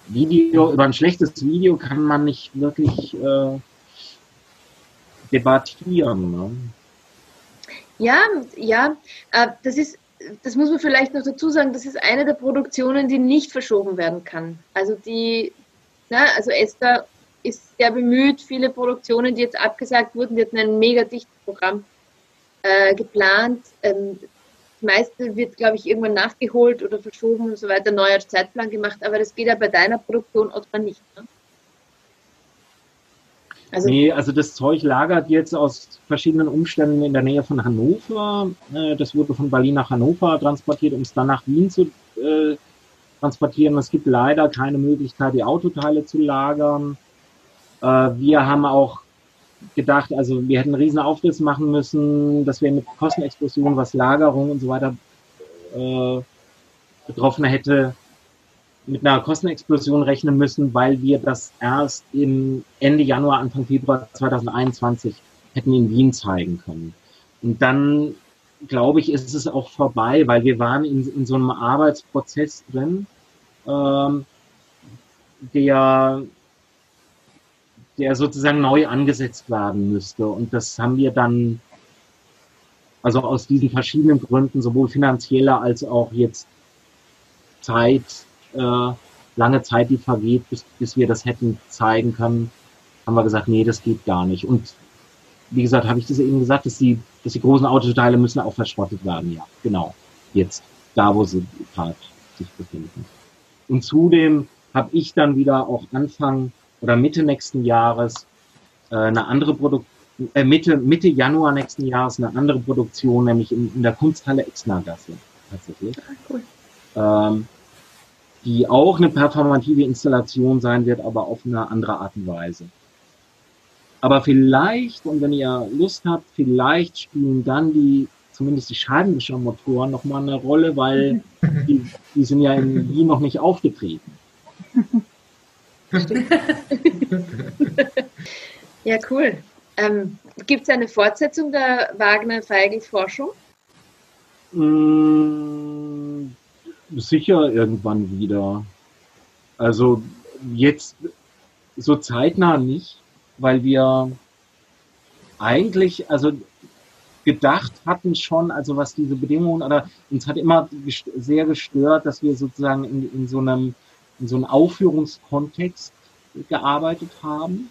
Video, über ein schlechtes Video kann man nicht wirklich äh, debattieren. Ne? Ja, ja, äh, das ist das muss man vielleicht noch dazu sagen, das ist eine der Produktionen, die nicht verschoben werden kann. Also die, na, also Esther ist sehr bemüht, viele Produktionen, die jetzt abgesagt wurden, die hatten ein mega dichtes Programm äh, geplant. Ähm, das meiste wird, glaube ich, irgendwann nachgeholt oder verschoben und so weiter, neuer Zeitplan gemacht, aber das geht ja bei deiner Produktion oder nicht. Ne? Also, nee, also das Zeug lagert jetzt aus verschiedenen Umständen in der Nähe von Hannover. Äh, das wurde von Berlin nach Hannover transportiert, um es dann nach Wien zu äh, transportieren. Es gibt leider keine Möglichkeit, die Autoteile zu lagern. Äh, wir haben auch gedacht, also wir hätten einen riesen Aufriss machen müssen, dass wir mit Kostenexplosionen, was Lagerung und so weiter äh, betroffen hätte, mit einer Kostenexplosion rechnen müssen, weil wir das erst im Ende Januar, Anfang Februar 2021 hätten in Wien zeigen können. Und dann, glaube ich, ist es auch vorbei, weil wir waren in, in so einem Arbeitsprozess drin, ähm, der, der sozusagen neu angesetzt werden müsste. Und das haben wir dann, also aus diesen verschiedenen Gründen, sowohl finanzieller als auch jetzt Zeit, äh, lange Zeit, die vergeht, bis, bis wir das hätten zeigen können, haben wir gesagt, nee, das geht gar nicht. Und wie gesagt, habe ich das eben gesagt, dass die, dass die großen Autoteile müssen auch verschrottet werden, ja, genau. Jetzt, da wo sie gerade sich befinden. Und zudem habe ich dann wieder auch Anfang oder Mitte nächsten Jahres äh, eine andere Produktion, äh, Mitte, Mitte Januar nächsten Jahres eine andere Produktion, nämlich in, in der Kunsthalle Exnergasse tatsächlich. Ah, cool. Ähm, die auch eine performative Installation sein wird, aber auf eine andere Art und Weise. Aber vielleicht, und wenn ihr Lust habt, vielleicht spielen dann die, zumindest die Scheibenwischermotoren nochmal eine Rolle, weil die, die sind ja in Wien noch nicht aufgetreten. ja, cool. Ähm, Gibt es eine Fortsetzung der Wagner-Feigl-Forschung? Mm, sicher irgendwann wieder. Also jetzt so zeitnah nicht, weil wir eigentlich, also gedacht hatten schon, also was diese Bedingungen, oder uns hat immer sehr gestört, dass wir sozusagen in, in so einem, in so einem Aufführungskontext gearbeitet haben.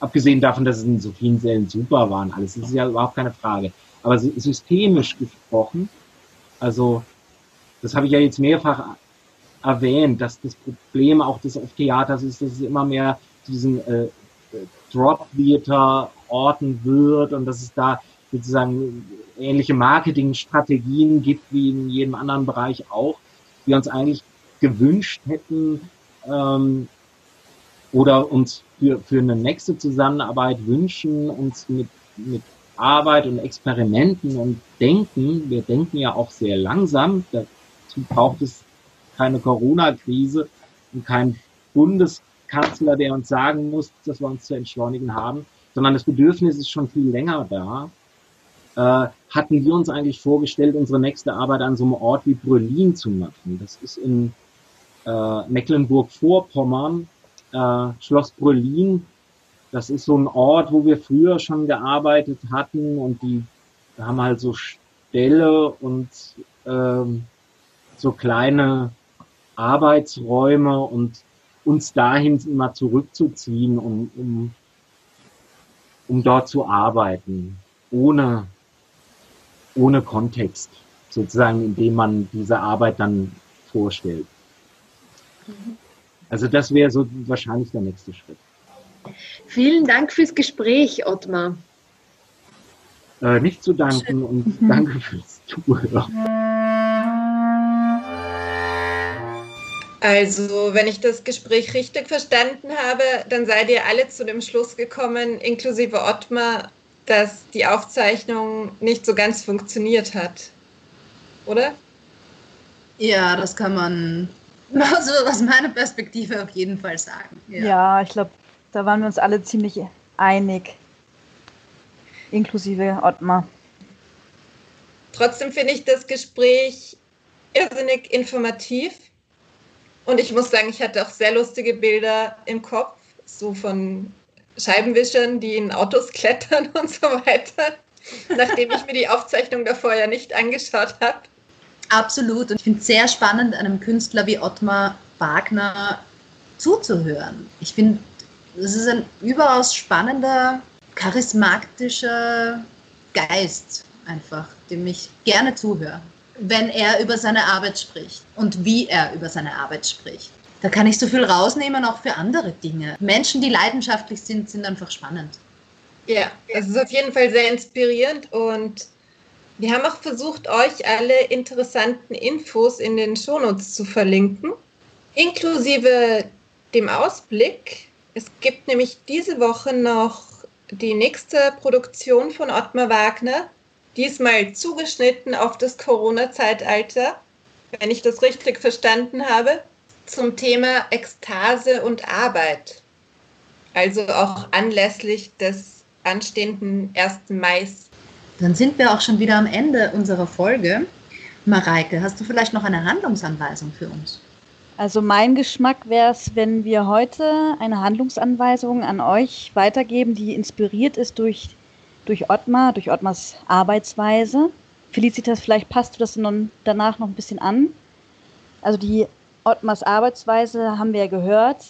Abgesehen davon, dass es in so vielen Sälen super waren, alles, das ist ja überhaupt keine Frage. Aber systemisch gesprochen, also das habe ich ja jetzt mehrfach erwähnt, dass das Problem auch des Theaters ist, dass es immer mehr diesen äh, Drop-Theater-Orten wird und dass es da sozusagen ähnliche Marketingstrategien gibt wie in jedem anderen Bereich auch, wir uns eigentlich gewünscht hätten ähm, oder uns für, für eine nächste Zusammenarbeit wünschen, uns mit, mit Arbeit und Experimenten und Denken, wir denken ja auch sehr langsam, dazu braucht es keine Corona-Krise und kein Bundes Kanzler, der uns sagen muss, dass wir uns zu entschleunigen haben, sondern das Bedürfnis ist schon viel länger da. Äh, hatten wir uns eigentlich vorgestellt, unsere nächste Arbeit an so einem Ort wie Brülin zu machen. Das ist in äh, Mecklenburg-Vorpommern, äh, Schloss Brülin. Das ist so ein Ort, wo wir früher schon gearbeitet hatten und die haben halt so Ställe und ähm, so kleine Arbeitsräume und uns dahin mal zurückzuziehen, um, um, um dort zu arbeiten, ohne, ohne Kontext, sozusagen, in dem man diese Arbeit dann vorstellt. Also das wäre so wahrscheinlich der nächste Schritt. Vielen Dank fürs Gespräch, Ottmar. Äh, nicht zu danken und danke fürs Zuhören. Also, wenn ich das Gespräch richtig verstanden habe, dann seid ihr alle zu dem Schluss gekommen, inklusive Ottmar, dass die Aufzeichnung nicht so ganz funktioniert hat. Oder? Ja, das kann man also aus meiner Perspektive auf jeden Fall sagen. Ja, ja ich glaube, da waren wir uns alle ziemlich einig, inklusive Ottmar. Trotzdem finde ich das Gespräch irrsinnig informativ und ich muss sagen, ich hatte auch sehr lustige Bilder im Kopf, so von Scheibenwischern, die in Autos klettern und so weiter, nachdem ich mir die Aufzeichnung davor ja nicht angeschaut habe. Absolut. Und ich finde es sehr spannend, einem Künstler wie Ottmar Wagner zuzuhören. Ich finde, es ist ein überaus spannender, charismatischer Geist einfach, dem ich gerne zuhöre wenn er über seine Arbeit spricht und wie er über seine Arbeit spricht. Da kann ich so viel rausnehmen, auch für andere Dinge. Menschen, die leidenschaftlich sind, sind einfach spannend. Ja, es ist auf jeden Fall sehr inspirierend und wir haben auch versucht, euch alle interessanten Infos in den Shownotes zu verlinken, inklusive dem Ausblick Es gibt nämlich diese Woche noch die nächste Produktion von Ottmar Wagner, diesmal zugeschnitten auf das Corona-Zeitalter, wenn ich das richtig verstanden habe, zum Thema Ekstase und Arbeit. Also auch anlässlich des anstehenden 1. Mai. Dann sind wir auch schon wieder am Ende unserer Folge. Mareike, hast du vielleicht noch eine Handlungsanweisung für uns? Also mein Geschmack wäre es, wenn wir heute eine Handlungsanweisung an euch weitergeben, die inspiriert ist durch, durch Ottmar, durch Ottmars Arbeitsweise. Felicitas, vielleicht passt du das dann danach noch ein bisschen an. Also die Ottmars Arbeitsweise haben wir ja gehört,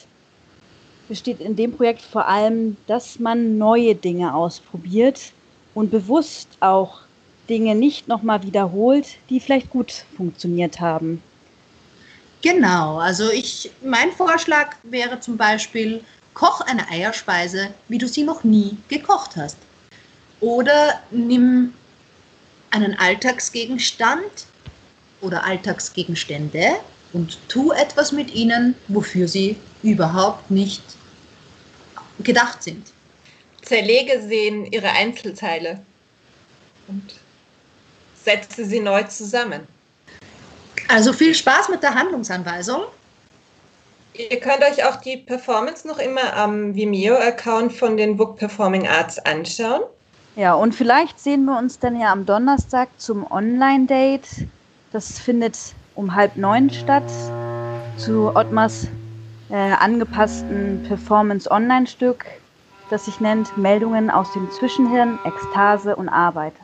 besteht in dem Projekt vor allem, dass man neue Dinge ausprobiert und bewusst auch Dinge nicht nochmal wiederholt, die vielleicht gut funktioniert haben. Genau, also ich, mein Vorschlag wäre zum Beispiel, koch eine Eierspeise, wie du sie noch nie gekocht hast. Oder nimm einen Alltagsgegenstand oder Alltagsgegenstände und tu etwas mit ihnen, wofür sie überhaupt nicht gedacht sind. Zerlege sie in ihre Einzelteile und setze sie neu zusammen. Also viel Spaß mit der Handlungsanweisung. Ihr könnt euch auch die Performance noch immer am Vimeo-Account von den Book Performing Arts anschauen. Ja, und vielleicht sehen wir uns dann ja am Donnerstag zum Online-Date. Das findet um halb neun statt zu Ottmars äh, angepassten Performance-Online-Stück, das sich nennt Meldungen aus dem Zwischenhirn, Ekstase und Arbeit.